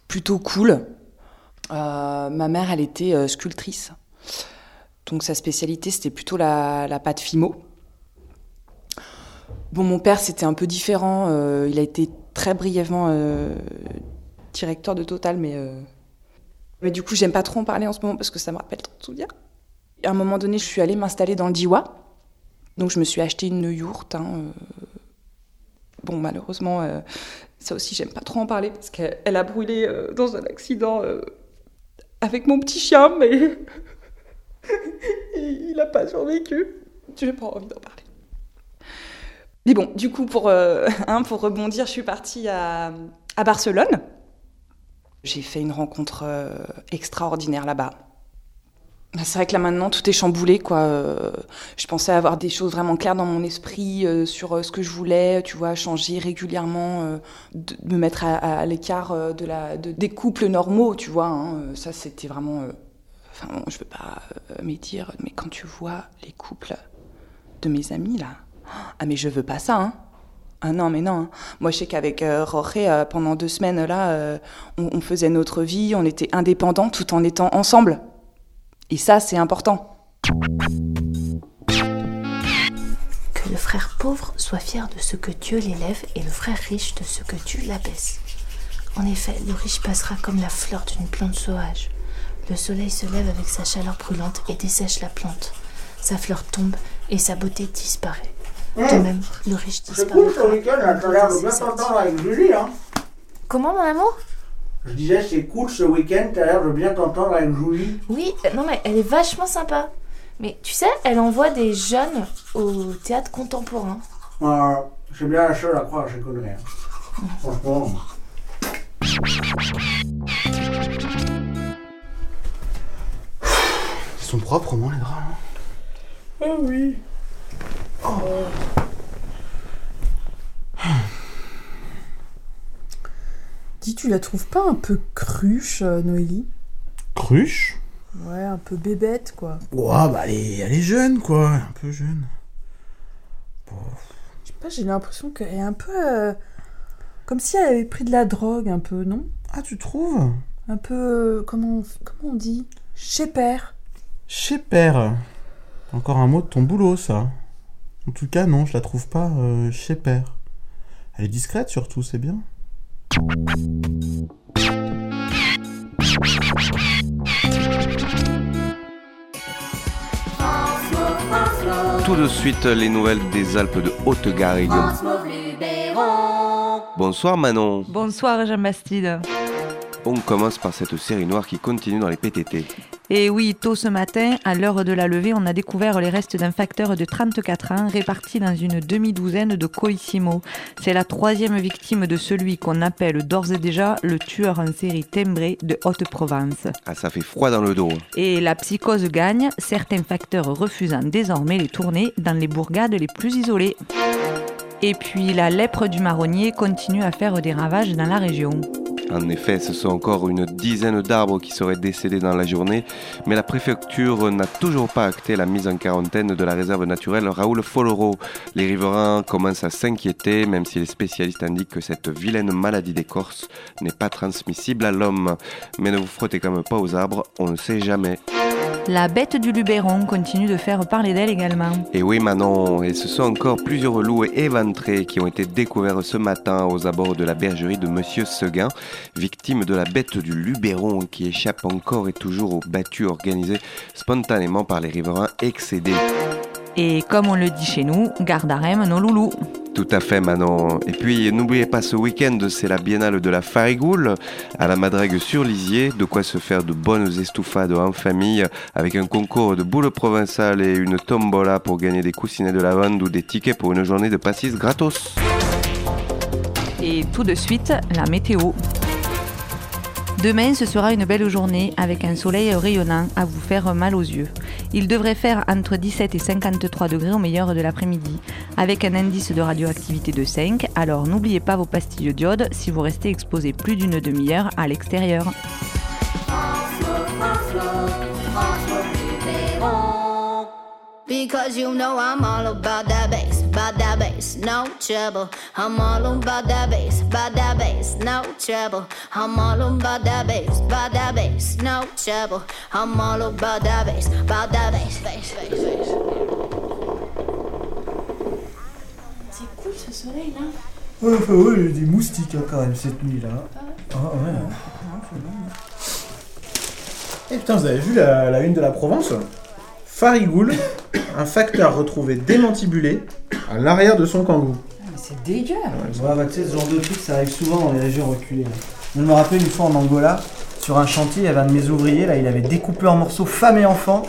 plutôt cool. Euh, ma mère, elle était euh, sculptrice. Donc sa spécialité, c'était plutôt la, pâte Fimo. Bon, mon père, c'était un peu différent. Euh, il a été très brièvement euh, directeur de Total, mais, euh, mais du coup, j'aime pas trop en parler en ce moment parce que ça me rappelle trop de souvenirs. À un moment donné, je suis allée m'installer dans le Diwa. Donc je me suis acheté une yourte. hein. Bon, malheureusement, ça aussi, j'aime pas trop en parler parce qu'elle elle a brûlé dans un accident avec mon petit chien, mais il a pas survécu. J'ai pas envie d'en parler. Mais bon, du coup, pour, euh, hein, pour rebondir, je suis partie à, à Barcelone. J'ai fait une rencontre euh, extraordinaire là-bas. Bah, C'est vrai que là maintenant tout est chamboulé quoi. Euh, Je pensais avoir des choses vraiment claires dans mon esprit sur ce que je voulais, tu vois, changer régulièrement, de, me mettre à, l'écart de de- des couples normaux, tu vois. hein. Ça c'était vraiment. Euh, Enfin bon, je veux pas euh, me dire, mais quand tu vois les couples de mes amis là, ah mais je veux pas ça. Hein. Ah non, mais non. hein. Moi, je sais qu'avec euh, Roré, euh, pendant deux semaines, là, euh, on, on faisait notre vie, on était indépendants tout en étant ensemble. Et ça, c'est important. Que le frère pauvre soit fier de ce que Dieu l'élève et le frère riche de ce que Dieu l'abaisse. En effet, le riche passera comme la fleur d'une plante sauvage. Le soleil se lève avec sa chaleur brûlante et dessèche la plante. Sa fleur tombe et sa beauté disparaît. De même, le riche C'est cool ce week-end, t'as l'air de bien t'entendre avec Julie, hein. Comment, mon amour? Je disais, c'est cool ce week-end, t'as l'air de bien t'entendre avec Julie. Oui, euh, non mais elle est vachement sympa. Mais tu sais, elle envoie des jeunes au théâtre contemporain. Euh, c'est bien la seule à croire, je connais. hein. Franchement. Sont propres, les draps. hein. Ah oui. Dis, tu la trouves pas un peu cruche, euh, Noélie? Cruche? Ouais, un peu bébête, quoi. Ouais, bah, elle est, elle est jeune, quoi. Un peu jeune. Je sais pas, j'ai l'impression qu'elle est un peu. euh, comme si elle avait pris de la drogue, un peu, non? Ah, tu trouves? Un peu. euh, comment, on- comment on dit? Chez père. Chez père. Encore un mot de ton boulot, ça. En tout cas, non, je la trouve pas euh, chez Père. Elle est discrète surtout, c'est bien. Tout de suite, les nouvelles des Alpes de Haute-Garrigue. Bonsoir Manon. Bonsoir Jean Bastide. On commence par cette série noire qui continue dans les PTT. Et oui, tôt ce matin, à l'heure de la levée, on a découvert les restes d'un facteur de 34 ans réparti dans une demi-douzaine de Colissimo. C'est la troisième victime de celui qu'on appelle d'ores et déjà le tueur en série timbré de Haute-Provence. Ah, ça fait froid dans le dos. Et la psychose gagne, certains facteurs refusant désormais les tournées dans les bourgades les plus isolées. Et puis la lèpre du marronnier continue à faire des ravages dans la région. En effet, ce sont encore une dizaine d'arbres qui seraient décédés dans la journée, mais la préfecture n'a toujours pas acté la mise en quarantaine de la réserve naturelle Raoul Foloro. Les riverains commencent à s'inquiéter, même si les spécialistes indiquent que cette vilaine maladie d'écorce n'est pas transmissible à l'homme. Mais ne vous frottez quand même pas aux arbres, on ne sait jamais. La bête du Luberon continue de faire parler d'elle également. Et oui Manon, et ce sont encore plusieurs loups éventrés qui ont été découverts ce matin aux abords de la bergerie de Monsieur Seguin, victime de la bête du Luberon qui échappe encore et toujours aux battues organisées spontanément par les riverains excédés. Et comme on le dit chez nous, garde à rem nos loulous. Tout à fait Manon. Et puis n'oubliez pas ce week-end, c'est la biennale de la Farigoule à la Madrègue sur Lisier, de quoi se faire de bonnes estouffades en famille avec un concours de boules provençales et une tombola pour gagner des coussinets de lavande ou des tickets pour une journée de pastis gratos. Et tout de suite, la météo. Demain, ce sera une belle journée avec un soleil rayonnant à vous faire mal aux yeux. Il devrait faire entre 17 et 53 degrés au meilleur de l'après-midi, avec un indice de radioactivité de 5, alors n'oubliez pas vos pastilles d'iode si vous restez exposé plus d'une demi-heure à l'extérieur. About that bass, no trouble. I'm all about that bass, about that bass, no trouble. I'm all about that bass, about that bass, no trouble. I'm all about that bass, about that bass, bass, bass, bass. C'est cool ce soleil là. Ouais, enfin, ouais, il y a des moustiques hein, quand même cette nuit là. Ah ouais. Et putain, vous avez vu la, la une de la Provence? Farigoule, un facteur retrouvé démantibulé à l'arrière de son kangou. Mais c'est dégueu. Ouais, bah, tu sais, ce genre de truc, ça arrive souvent dans les régions reculées. là. Je me rappelle une fois en Angola, sur un chantier, il y avait un de mes ouvriers, là, il avait découpé en morceaux femme et enfant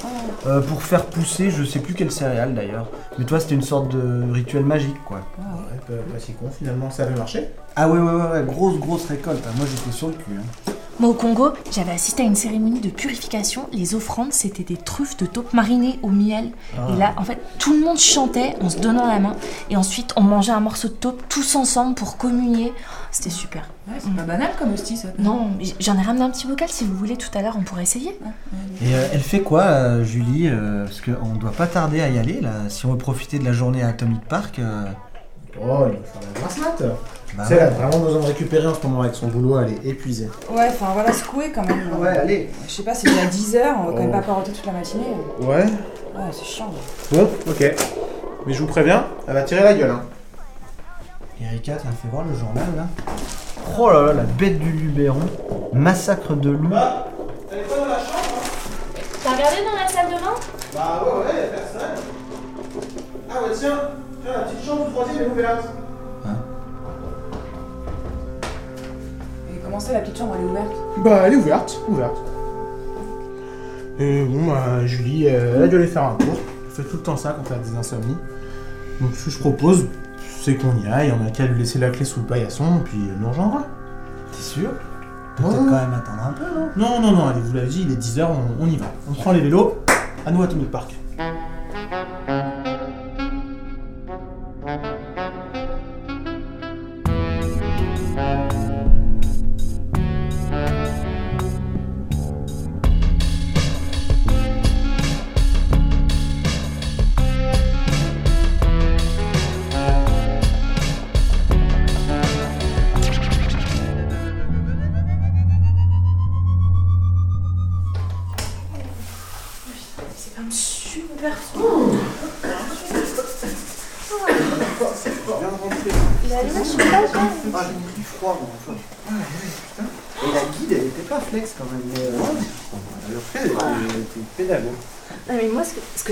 euh, pour faire pousser, je sais plus quelle céréale d'ailleurs. Mais toi, c'était une sorte de rituel magique, quoi. Ouais, pas, pas si con, finalement, ça avait marché. Ah ouais, ouais, ouais, ouais, grosse, grosse récolte. hein. Moi, j'étais sur le cul. hein. Moi, au Congo, j'avais assisté à une cérémonie de purification. Les offrandes, c'était des truffes de taupe marinées au miel. Ah. Et là, en fait, tout le monde chantait en se donnant la main. Et ensuite, on mangeait un morceau de taupe tous ensemble pour communier. C'était super. Ouais, c'est pas banal comme hostie ça. Non, j'en ai ramené un petit bocal si vous voulez tout à l'heure, on pourrait essayer. Et euh, elle fait quoi, euh, Julie euh, Parce qu'on doit pas tarder à y aller, là. Si on veut profiter de la journée à Atomic Park. Oh, il va faire la grasse mat. Bah elle a vraiment besoin de récupérer en ce moment avec son boulot, elle est épuisée. Ouais, enfin voilà, secouer quand même. Ouais, allez. Je sais pas, c'est déjà 10h, on va quand même Oh. pas paroter toute la matinée. Ouais. Ouais, c'est chiant. Bon, ok. Mais je vous préviens, elle va tirer la gueule. Hein. Erika, t'as fait voir le journal, là Oh là là, la bête du Luberon. Massacre de loups. Elle est pas dans la chambre T'as regardé dans la salle de bain? Bah ouais, ouais, y'a personne. Ah ouais, tiens, tiens, la petite chambre du troisième est ouverte. Et comment ça, la petite chambre, elle est ouverte? Bah, elle est ouverte, ouverte. Et bon, bah, Julie, euh, elle a dû aller faire un tour. Elle fait tout le temps ça quand elle a des insomnies. Donc, ce que je propose, c'est qu'on y aille. On a qu'à lui laisser la clé sous le paillasson, puis elle nous rejoindra. T'es sûr? Ouais. Peut-être quand même attendre un peu, non? Non, non, non, allez, vous l'avez dit, il est 10h, on, on y va. On prend les vélos, à nous à Atomic Park. C'est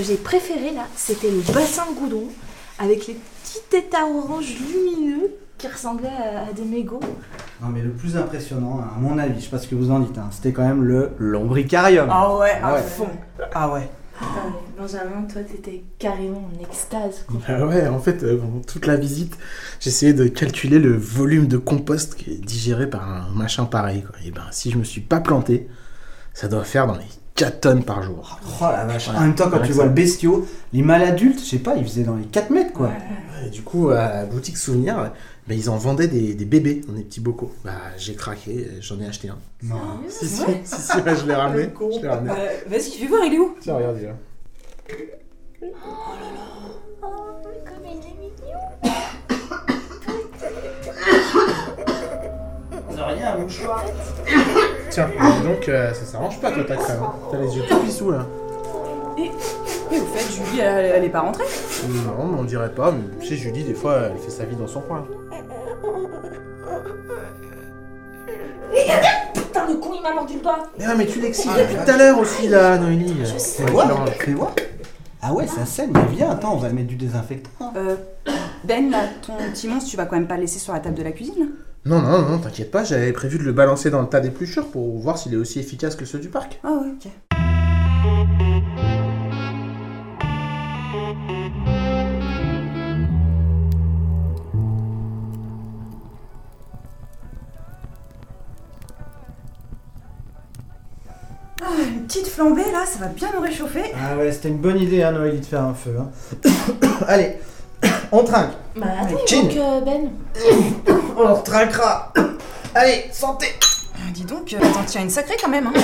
que, j'ai préféré là, c'était le bassin de goudron avec les petits tétards orange lumineux qui ressemblaient à, à des mégots. Non, mais le plus impressionnant, à mon avis, je sais pas ce que vous en dites, hein, c'était quand même le lombricarium. Ah ouais, à ouais. fond. Ah ouais. Attends, mais Benjamin, toi, t'étais carrément en extase. quoi. Bah ouais, en fait, euh, pendant toute la visite, j'essayais de calculer le volume de compost qui est digéré par un machin pareil. Quoi. Et ben, si je me suis pas planté, ça doit faire dans les 4 tonnes par jour. Oh la vache. Voilà. En même temps, quand tu vois ça. le bestiau, les mâles adultes, je sais pas, ils faisaient dans les 4 mètres quoi. Et du coup, à la boutique souvenir, bah, ils en vendaient des, des bébés dans des petits bocaux. Bah, j'ai craqué, j'en ai acheté un. Non. Si, si, si, si, ouais, je l'ai ramené. Je l'ai ramené. Euh, Vas-y, fais voir, il est où? Tiens, regarde, il est là. Comme il est mignon. De rien, un mouchoir. Tiens, donc, euh, ça s'arrange pas toi ta crème. hein. T'as les yeux tout pissous là. Et, et au fait, Julie, elle, elle est pas rentrée? Non, mais on dirait pas. Mais tu sais, Julie, des fois, elle fait sa vie dans son coin. Putain de con, il m'a mordu le doigt. Mais non, mais tu l'excites depuis tout à l'heure aussi là, Noélie. Fais voir, fais voir. Ah ouais, ça saigne, mais viens, attends, on va mettre du désinfectant. Euh, Ben, là, ton petit monstre, tu vas quand même pas le laisser sur la table de la cuisine? Non, non, non, t'inquiète pas, j'avais prévu de le balancer dans le tas d'épluchures pour voir s'il est aussi efficace que ceux du parc. Ah ouais, ok. Ah, une petite flambée là, ça va bien nous réchauffer. Ah ouais, c'était une bonne idée, hein, Noélie, de faire un feu. Hein. Allez, on trinque. Bah attends, Chin. il manque euh, Ben. On trinquera. Allez, santé. Ah, dis donc, euh, t'en tiens une sacrée quand même. Hein.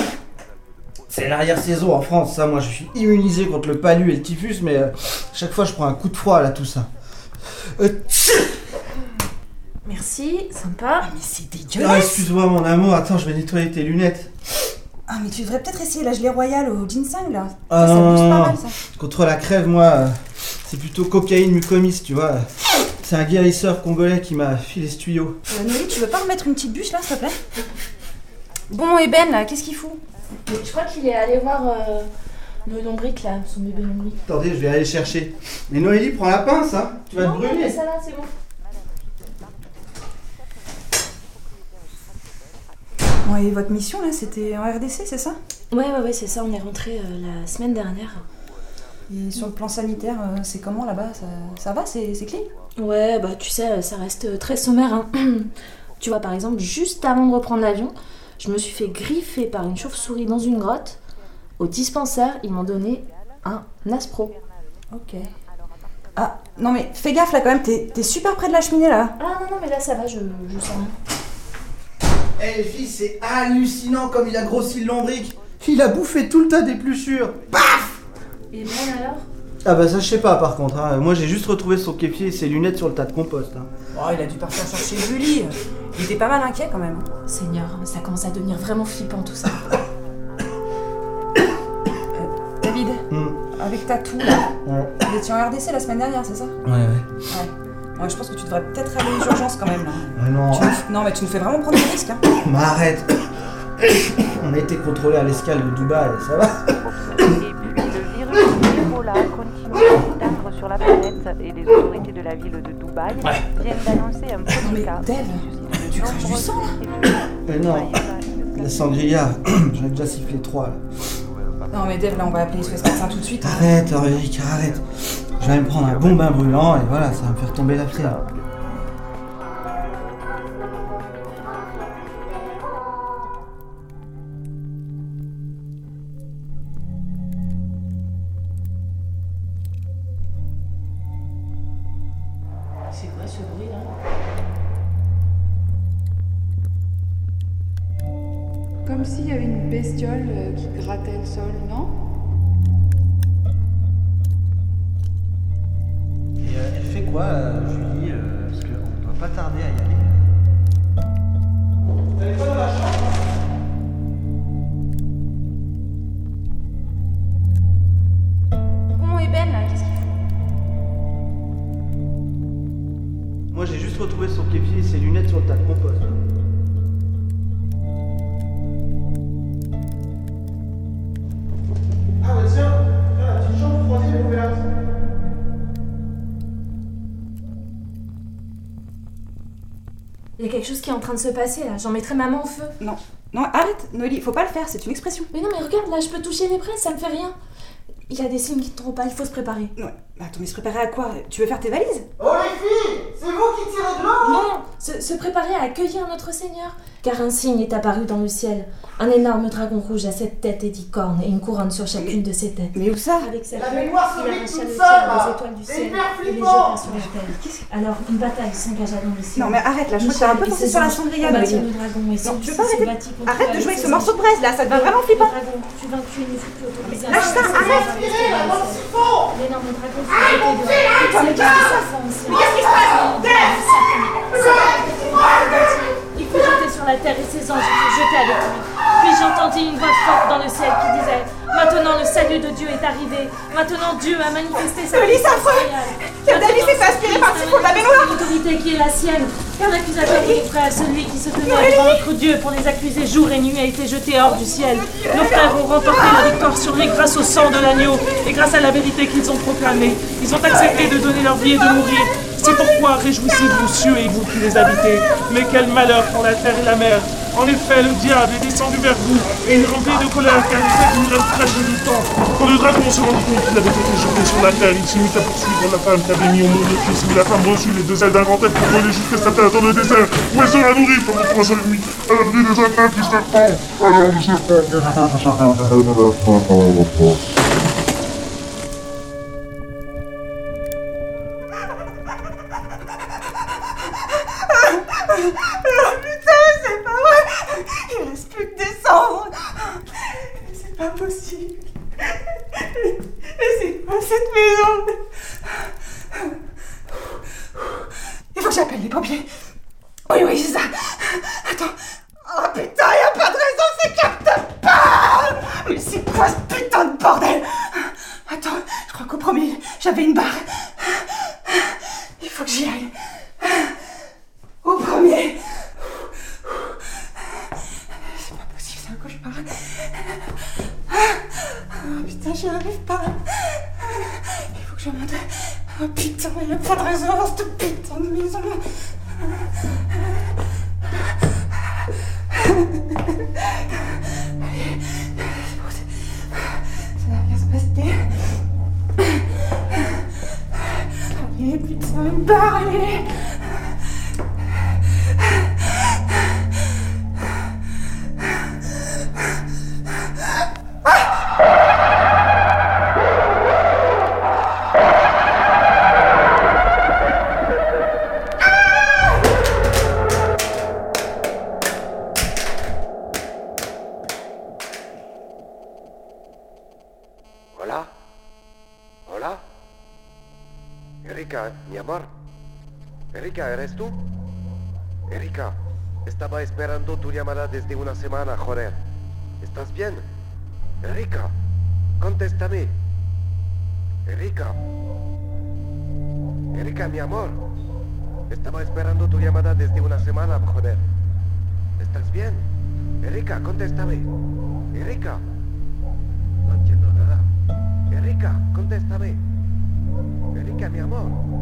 C'est l'arrière-saison en France, ça. Moi, je suis immunisé contre le palu et le typhus, mais euh, chaque fois, je prends un coup de froid, là, tout ça. Euh, tch- Merci, sympa. mais c'est Ah, dégueulasse. excuse-moi, mon amour. Attends, je vais nettoyer tes lunettes. Ah, mais tu devrais peut-être essayer la gelée royale au ginseng là. Ah ça non, pas non. mal ça. Contre la crève, moi, c'est plutôt cocaïne mucomis, tu vois. C'est un guérisseur congolais qui m'a filé ce tuyau. Euh, Noélie, tu veux pas remettre une petite bûche là, s'il te plaît? Bon, et Ben là, qu'est-ce qu'il fout? Mais Je crois qu'il est allé voir euh, le lombric là, son bébé lombric. Attendez, je vais aller le chercher. Mais Noélie, prends la pince, hein. Tu vas Non, te non, brûler. mais ça va, c'est bon. Bon, et votre mission là, c'était en RDC, c'est ça? Ouais, ouais, ouais, c'est ça, on est rentré euh, la semaine dernière. Et sur le plan sanitaire, euh, c'est comment là-bas? Ça, ça va C'est clean? Ouais, bah tu sais, ça reste euh, très sommaire. hein. tu vois, par exemple, juste avant de reprendre l'avion, je me suis fait griffer par une chauve-souris dans une grotte. Au dispensaire, ils m'ont donné un Aspro. Ok. Ah, non mais fais gaffe là quand même, t'es t'es super près de la cheminée là. Ah non, non, mais là ça va, je, je sens rien. Eh filles, c'est hallucinant comme il a grossi le lombric. Il a bouffé tout le tas d'épluchures. Paf Et Ben alors? Ah bah ça je sais pas par contre. hein. Moi j'ai juste retrouvé son képier et ses lunettes sur le tas de compost. hein. Oh, il a dû partir chercher Julie. Il était pas mal inquiet quand même. hein. Seigneur, ça commence à devenir vraiment flippant tout ça. David, Hmm. avec ta toux là, Ouais. vous étiez en RDC la semaine dernière, c'est ça? Ouais, ouais. Ouais. Ouais, je pense que tu devrais peut-être aller aux urgences quand même là. Ah non. Tu nous- Non mais tu nous fais vraiment prendre des risques. Hein. Mais arrête On a été contrôlé à l'escale de Dubaï, ça va Le virus Ebola continue de s'étendre sur la planète et les autorités de la ville de Dubaï viennent d'annoncer un premier cas. tu craches du sang là Mais non. La sangria, j'en ai déjà sifflé trois là. Non mais Dave, là on va appeler SOS médecin tout de suite. Arrête, Auric, arrête. Je vais me prendre un bon bain brûlant et voilà, ça va me faire tomber la fièvre. C'est quoi ce bruit là? Comme s'il y avait une bestiole euh, qui grattait le sol, non? Euh, elle qui est en train de se passer là. J'en mettrai ma main au feu. Non, non, arrête, Noli, faut pas le faire, c'est une expression. Mais non, mais regarde, là, je peux toucher les braises, ça me fait rien. Il y a des signes qui ne trompent pas, il faut se préparer. Ouais, bah attends, mais se préparer à quoi? Tu veux faire tes valises? Oh les filles C'est vous qui tirez de l'eau Non, se, se préparer à accueillir notre Seigneur. Car un signe est apparu dans le ciel. Un énorme dragon rouge à sept têtes et dix cornes et une couronne sur chacune de ses têtes. Mais où ça Avec cette La il se vide toute le seule, C'est ciel et les sur la terre. Alors une bataille s'engagea dans le ciel. Non, mais arrête, là, je crois que t'as un peu pensé sur la cendrière, le dragon et Non, celui-ci tu veux pas arrêter Arrête de jouer ce morceau de braise, là, ça devient vraiment flippant. Fut vaincu et ne fut plus autorisé Lâche ça, arrête. L'énorme dragon fut jeté dehors. Putain, mais qu'est-ce qui se passe Il fut jeté sur la terre et ses anges furent jetés avec lui. Puis j'entendis une voix forte dans le ciel qui disait Maintenant le salut de Dieu est arrivé. Maintenant Dieu a manifesté sa puissance David s'est aspirer par le la. L'autorité qui est la sienne. Car l'accusateur de nos frères, celui qui se tenait devant notre Dieu pour les accuser jour et nuit, a été jeté hors du ciel. Nos frères ont remporté la victoire sur lui grâce au sang de l'agneau et grâce à la vérité qu'ils ont proclamée. Ils ont accepté de donner leur vie et de mourir. C'est pourquoi réjouissez-vous, cieux et vous qui les habitez. Mais quel malheur pour la terre et la mer. En effet, le diable est descendu vers vous et il est rempli de colère car il sait qu'il nous reste très peu de temps. Quand le dragon se rendit compte qu'il avait été jeté sur la terre, il se mit à poursuivre la femme qui avait mis au monde le fils. La femme reçut les deux ailes d'un grand pour voler jusqu'à sa terre dans le désert où elle sera nourrie pendant trois ans et demi à l'abri des attaques du serpent Putain, ¿eres tú? Erika, estaba esperando tu llamada desde una semana, joder. ¿Estás bien? Erika, contéstame. Erika. Erika, mi amor. Estaba esperando tu llamada desde una semana, joder. ¿Estás bien? Erika, contéstame. Erika. No entiendo nada. Erika, contéstame. Erika, mi amor.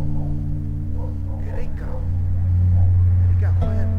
Erika. Erika, joder.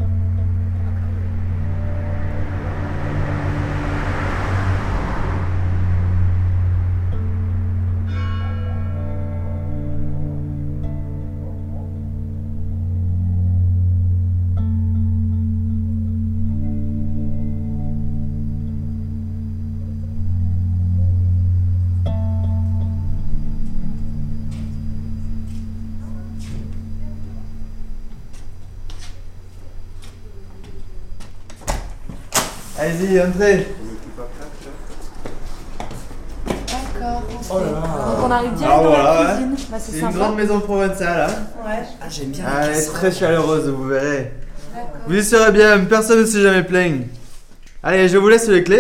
Allez-y, entrez. D'accord. Oh là là. Donc on arrive direct Alors dans la cuisine. ouais. Bah, c'est c'est une grande maison provençale. Hein. Ouais. Ah, j'aime bien Ah, elle est très chaleureuse, vous verrez. Vous y serez bien, personne ne s'est jamais plaint. Allez, je vous laisse les clés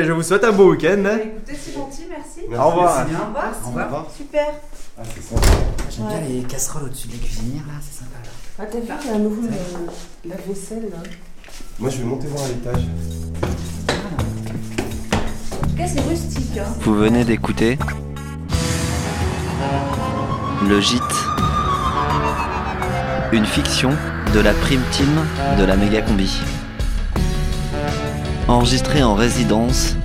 et je vous souhaite un beau week-end. hein. Écoutez, c'est gentil, merci. Au revoir. Merci. Au revoir. Au revoir. Super. Ah, c'est sympa. J'aime Ouais. bien les casseroles au-dessus de la cuisinière là, c'est sympa. Là. Ah, t'as vu, il y a un nouveau euh, la vaisselle là. Moi, je vais monter voir à l'étage. Vous venez d'écouter Le Gîte. Une fiction de la prime team de la méga combi. Enregistrée en résidence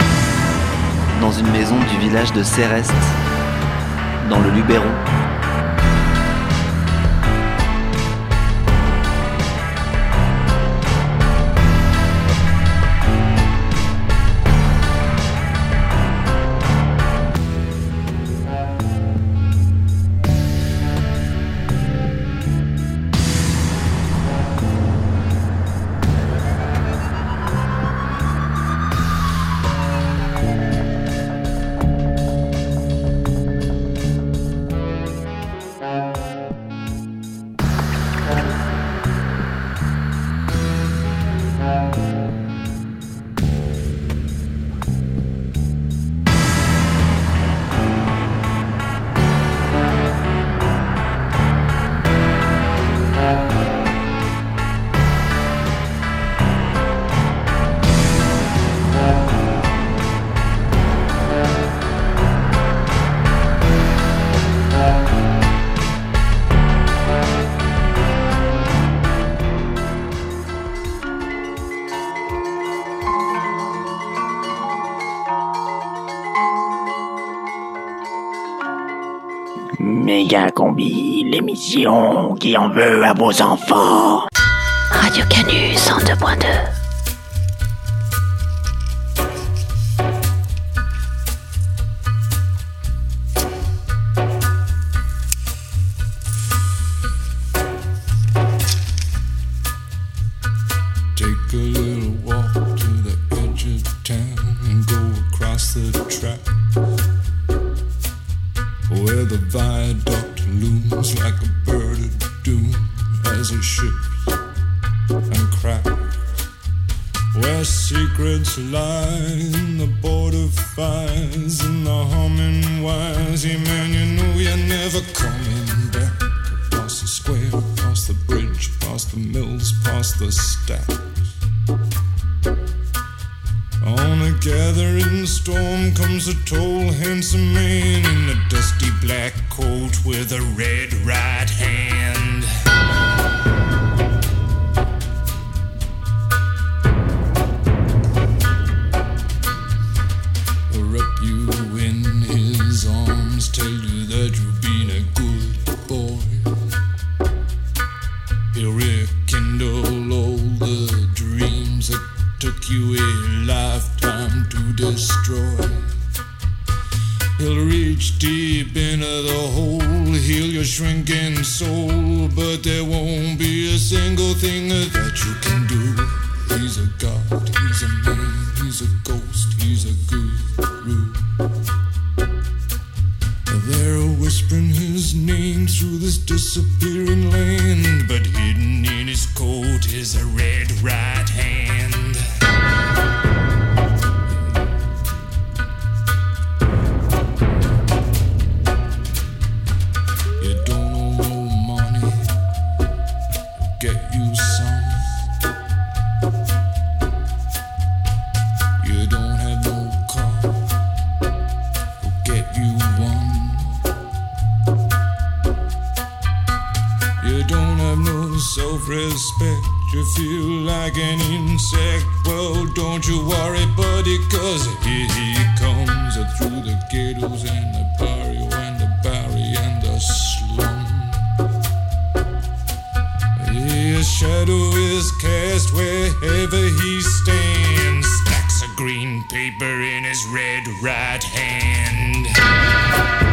dans une maison du village de Céreste, dans le Luberon. combi, l'émission qui en veut à vos enfants. Radio Canu 102.2 you don't have no self-respect. You feel like an insect. Well, don't you worry, buddy Cause here he comes. Through the ghettos and the barrio And the barrio and the slum. His shadow is cast wherever he stands paper in his red right hand.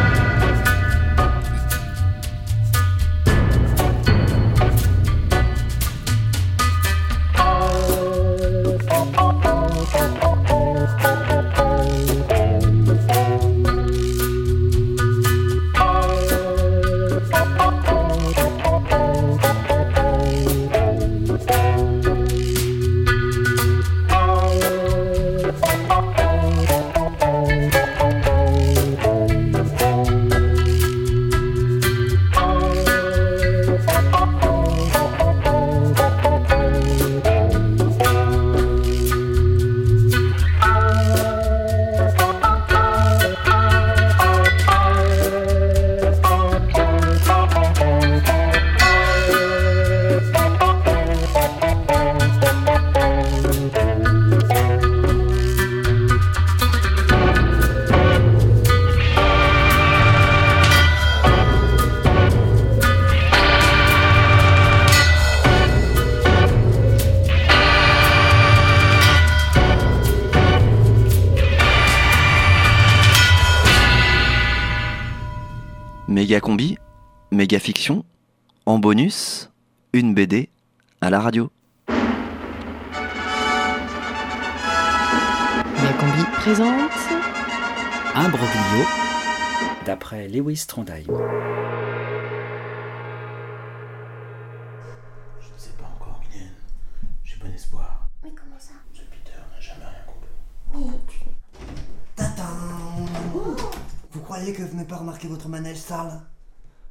En bonus, une BD à la radio. Combi présente Imbroglio, d'après Lewis Trondheim. Je ne sais pas encore, Mylène. J'ai bon espoir. Mais comment ça? Ce Peter n'a jamais rien compris. Vous croyez que je n'ai pas remarqué votre manège, Charles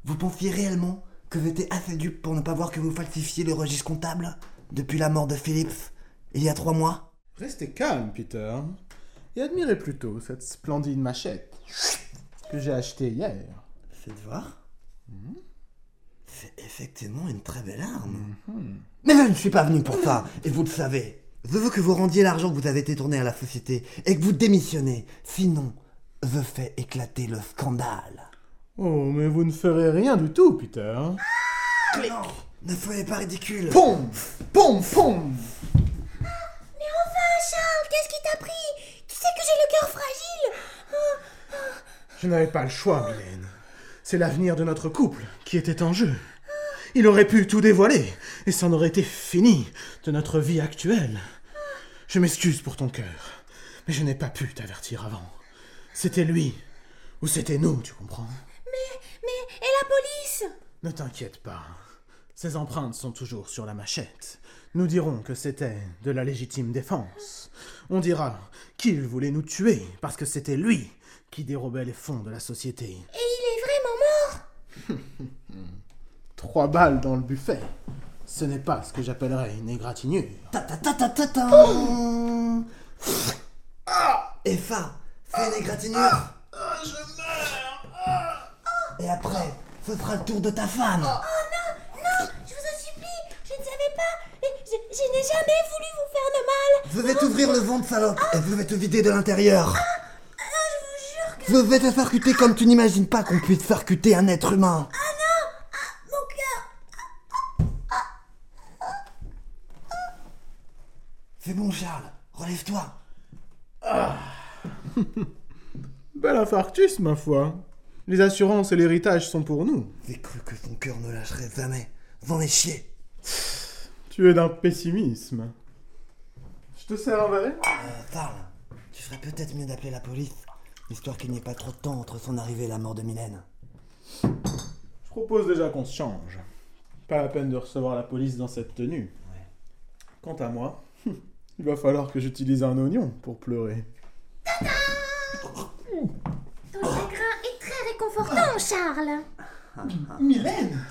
Vous pensiez réellement? Que j'étais assez dupe pour ne pas voir que vous falsifiez le registre comptable depuis la mort de Phillips, il y a trois mois? Restez calme, Peter. Et admirez plutôt cette splendide machette que j'ai achetée hier. Faites voir. C'est effectivement une très belle arme. Mhm. Mais je ne suis pas venu pour ça, et vous le savez. Je veux que vous rendiez l'argent que vous avez détourné à la société et que vous démissionnez. Sinon, je fais éclater le scandale. Oh, mais vous ne ferez rien du tout, Peter. Non, ne soyez pas ridicule. Pom Pom Pom Mais enfin, Charles, qu'est-ce qui t'a pris? Tu sais que j'ai le cœur fragile. Oh, Je n'avais pas le choix, Mylène. C'est l'avenir de notre couple qui était en jeu. Il aurait pu tout dévoiler, et c'en aurait été fini de notre vie actuelle. Je m'excuse pour ton cœur, mais je n'ai pas pu t'avertir avant. C'était lui, ou c'était nous, tu comprends? Mais, et la police? Ne t'inquiète pas. Ces empreintes sont toujours sur la machette. Nous dirons que c'était de la légitime défense. On dira qu'il voulait nous tuer parce que c'était lui qui dérobait les fonds de la société. Et il est vraiment mort Trois balles dans le buffet. Ce n'est pas ce que j'appellerais une égratignure. Ta ta ta ta ta ta. Et ça, fais une égratignure. meurs Et après, ce sera le tour de ta femme. Oh non, non, je vous en supplie, je ne savais pas. Je, je n'ai jamais voulu vous faire de mal. Je vais t'ouvrir le ventre, salope, et je vais te vider de l'intérieur. Ah, je vous jure que... Je vais te faire cuter comme tu n'imagines pas qu'on puisse faire cuter un être humain. Ah non ah, Mon cœur C'est bon, Charles, relève-toi. Bel infarctus, ma foi. Les assurances et l'héritage sont pour nous. J'ai cru que son cœur ne lâcherait jamais. J'en ai chié. Tu es d'un pessimisme. Je te sers un verre Euh, Charles, tu ferais peut-être mieux d'appeler la police, histoire qu'il n'y ait pas trop de temps entre son arrivée et la mort de Mylène. Je propose déjà qu'on se change. Pas la peine de recevoir la police dans cette tenue. Quant à moi, il va falloir que j'utilise un oignon pour pleurer. Ton chagrin est réconfortant, Charles. Mylène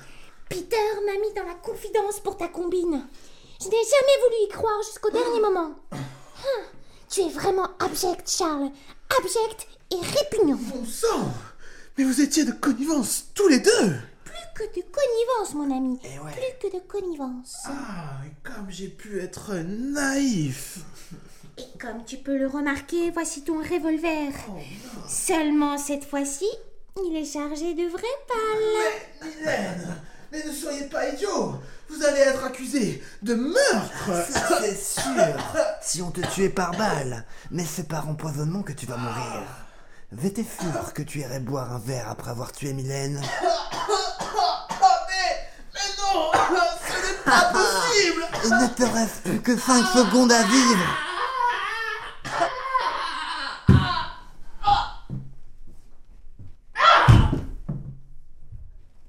Peter m'a mis dans la confidence pour ta combine. Je n'ai jamais voulu y croire jusqu'au dernier moment. Hum, Tu es vraiment abject, Charles. Abject et répugnant. Bon sang Mais vous étiez de connivence, tous les deux Plus que de connivence, mon ami. Plus que de connivence. Ah, et comme j'ai pu être naïf Et comme tu peux le remarquer, voici ton revolver. Seulement cette fois-ci, il est chargé de vraies balles. Mylène Mais ne soyez pas idiot Vous allez être accusé de meurtre Ça, c'est sûr. Si on te tuait par balle, mais c'est par empoisonnement que tu vas mourir. J'étais sûr que tu irais boire un verre après avoir tué Mylène. Mais non Ce n'est pas possible Il ne te reste plus que 5 secondes à vivre.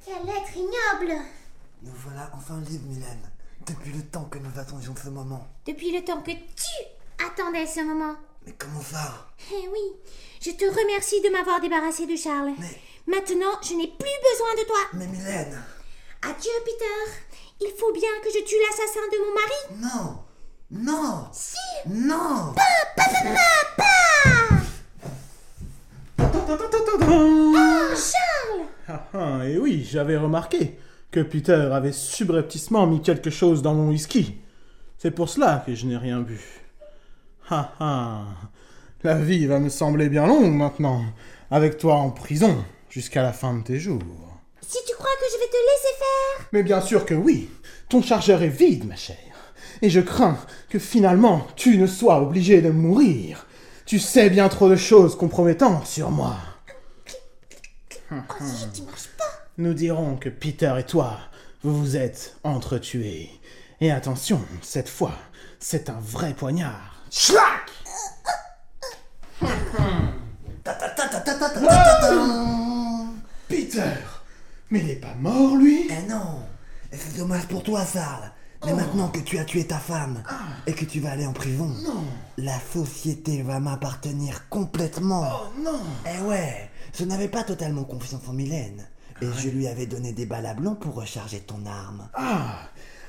Quel être ignoble Nous voilà enfin libres, Mylène. Depuis le temps que nous attendions ce moment. Depuis le temps que tu attendais ce moment. Mais comment ça? Eh oui, je te remercie de m'avoir débarrassé de Charles. Maintenant, je n'ai plus besoin de toi. Mais Mylène Adieu, Peter. Il faut bien que je tue l'assassin de mon mari. Non Non Si Non Pa, pa, pa, pa, pa. Oh, Charles Ah ah, et oui, j'avais remarqué que Peter avait subrepticement mis quelque chose dans mon whisky. C'est pour cela que je n'ai rien bu. Ah ah, la vie va me sembler bien longue maintenant, avec toi en prison, jusqu'à la fin de tes jours. Si tu crois que je vais te laisser faire Mais bien sûr que oui, ton chargeur est vide, ma chère. Et je crains que finalement tu ne sois obligé de mourir. Tu sais bien trop de choses compromettantes sur moi. Oh, si tu marches pas nous dirons que Peter et toi, vous vous êtes entretués. Et attention, cette fois, c'est un vrai poignard. Schlack Peter Mais il est pas mort, lui? Eh non C'est dommage pour toi, Sarl. Mais maintenant que tu as tué ta femme et que tu vas aller en prison, Non. la société va m'appartenir complètement. Oh non Eh ouais, je n'avais pas totalement confiance en Mylène. Et je lui avais donné des balles à blanc pour recharger ton arme. Ah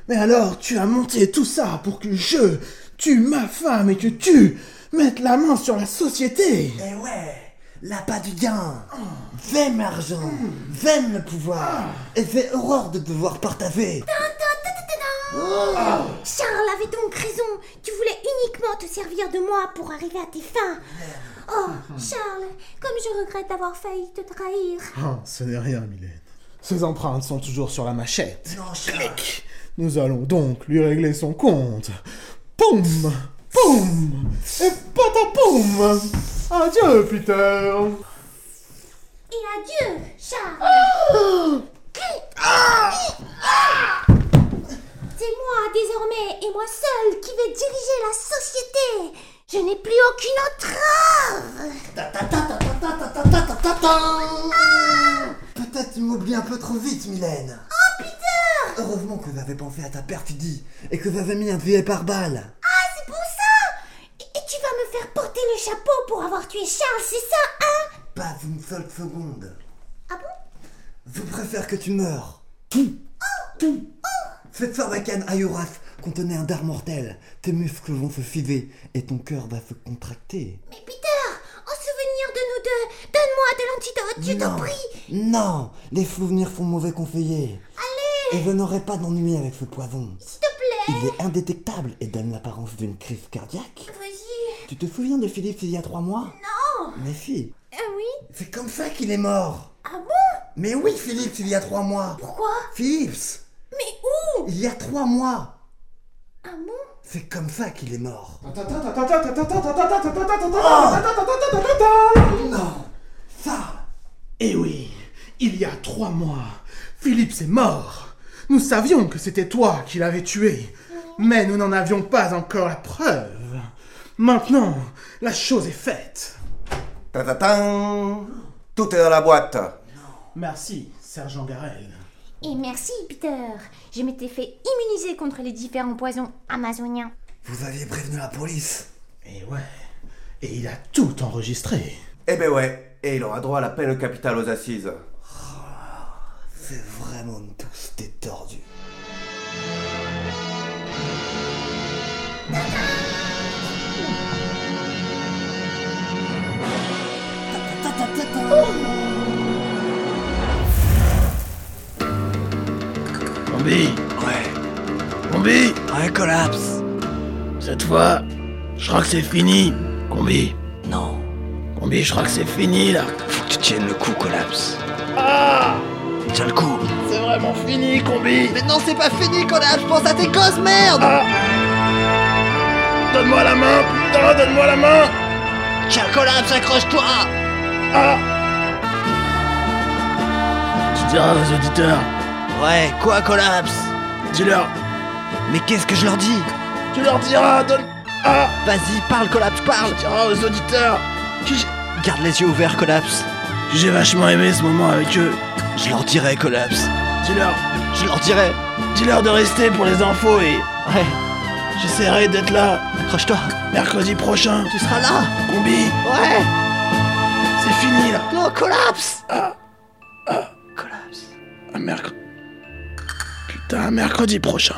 Mais alors, tu as monté tout ça pour que je tue ma femme et que tu mettes la main sur la société Eh ouais, l'appât du gain. J'aime l'argent, j'aime le pouvoir. Et j'ai horreur de devoir partager. Charles avait donc raison. Tu voulais uniquement te servir de moi pour arriver à tes fins. Oh, Charles, comme je regrette d'avoir failli te trahir. Oh, ce n'est rien, Mylène. Ces empreintes sont toujours sur la machette. Clic Nous allons donc lui régler son compte. Poum Poum Et patapoum Adieu, Peter Et adieu, Charles. C'est moi désormais et moi seul qui vais diriger la société. Je n'ai plus aucune entrave. Peut-être tu m'oublies un peu trop vite, Mylène. Oh, Peter Heureusement que j'avais pensé à ta perfidie et que j'avais mis un billet par balle. Ah, c'est pour ça et, tu vas me faire porter le chapeau pour avoir tué Charles, c'est ça, hein? Pas une seule seconde. Ah bon? Je préfère que tu meurs. Tout. Tout. Cette sarbacane Ayoras contenait un dard mortel. Tes muscles vont se fiver et ton cœur va se contracter. Mais Peter, en souvenir de nous deux, donne-moi de l'antidote, je t'en prie. Non, les souvenirs sont mauvais conseillers. Allez, Et je n'aurai pas d'ennui avec ce poison. s'il te plaît. Il est indétectable et donne l'apparence d'une crise cardiaque. Vas-y. Tu te souviens de Philippe il y a trois mois? Non. Mais si, Ah oui c'est comme ça qu'il est mort. Ah bon? Mais oui, Philippe, il y a trois mois. Pourquoi? Philips, Mais où il y a trois mois. Ah bon C'est comme ça qu'il est mort. Non, ça. Eh oui, il y a trois mois, Philippe est mort. Nous savions que c'était toi qui l'avais tué, mais nous n'en avions pas encore la preuve. Maintenant, la chose est faite. Tout est dans la boîte. Merci, sergent Garel. Et merci, Peter. Je m'étais fait immuniser contre les différents poisons amazoniens. Vous aviez prévenu la police. Et ouais, et il a tout enregistré. Eh ben ouais, et il aura droit à la peine capitale aux assises. C'est vraiment tous des Combi Ouais. Combi Ouais, collapse. Cette fois, je crois que c'est fini. Combi Non. Combi, je crois que c'est fini là. Faut que tu tiennes le coup, collapse. Ah Tiens le coup. C'est vraiment fini, Combi Mais non, c'est pas fini, collapse. Pense à tes gosses, merde. Ah Donne-moi la main, putain, donne-moi la main Tiens, collapse, accroche-toi. Ah Tu diras aux auditeurs, Ouais, quoi, collapse dis-leur, Mais qu'est-ce que je leur dis tu leur diras, donne... Ah Vas-y, parle, collapse, parle. Tu diras aux auditeurs Que Garde les yeux ouverts, collapse. j'ai vachement aimé ce moment avec eux. Je leur dirai, collapse. Dis-leur, Je leur dirai. dis-leur de rester pour les infos et Ouais, j'essaierai d'être là accroche-toi. mercredi prochain. Tu seras là. Combi, Ouais. c'est fini là. Non, collapse. Ah, Collapse. un mercredi. Mercredi prochain.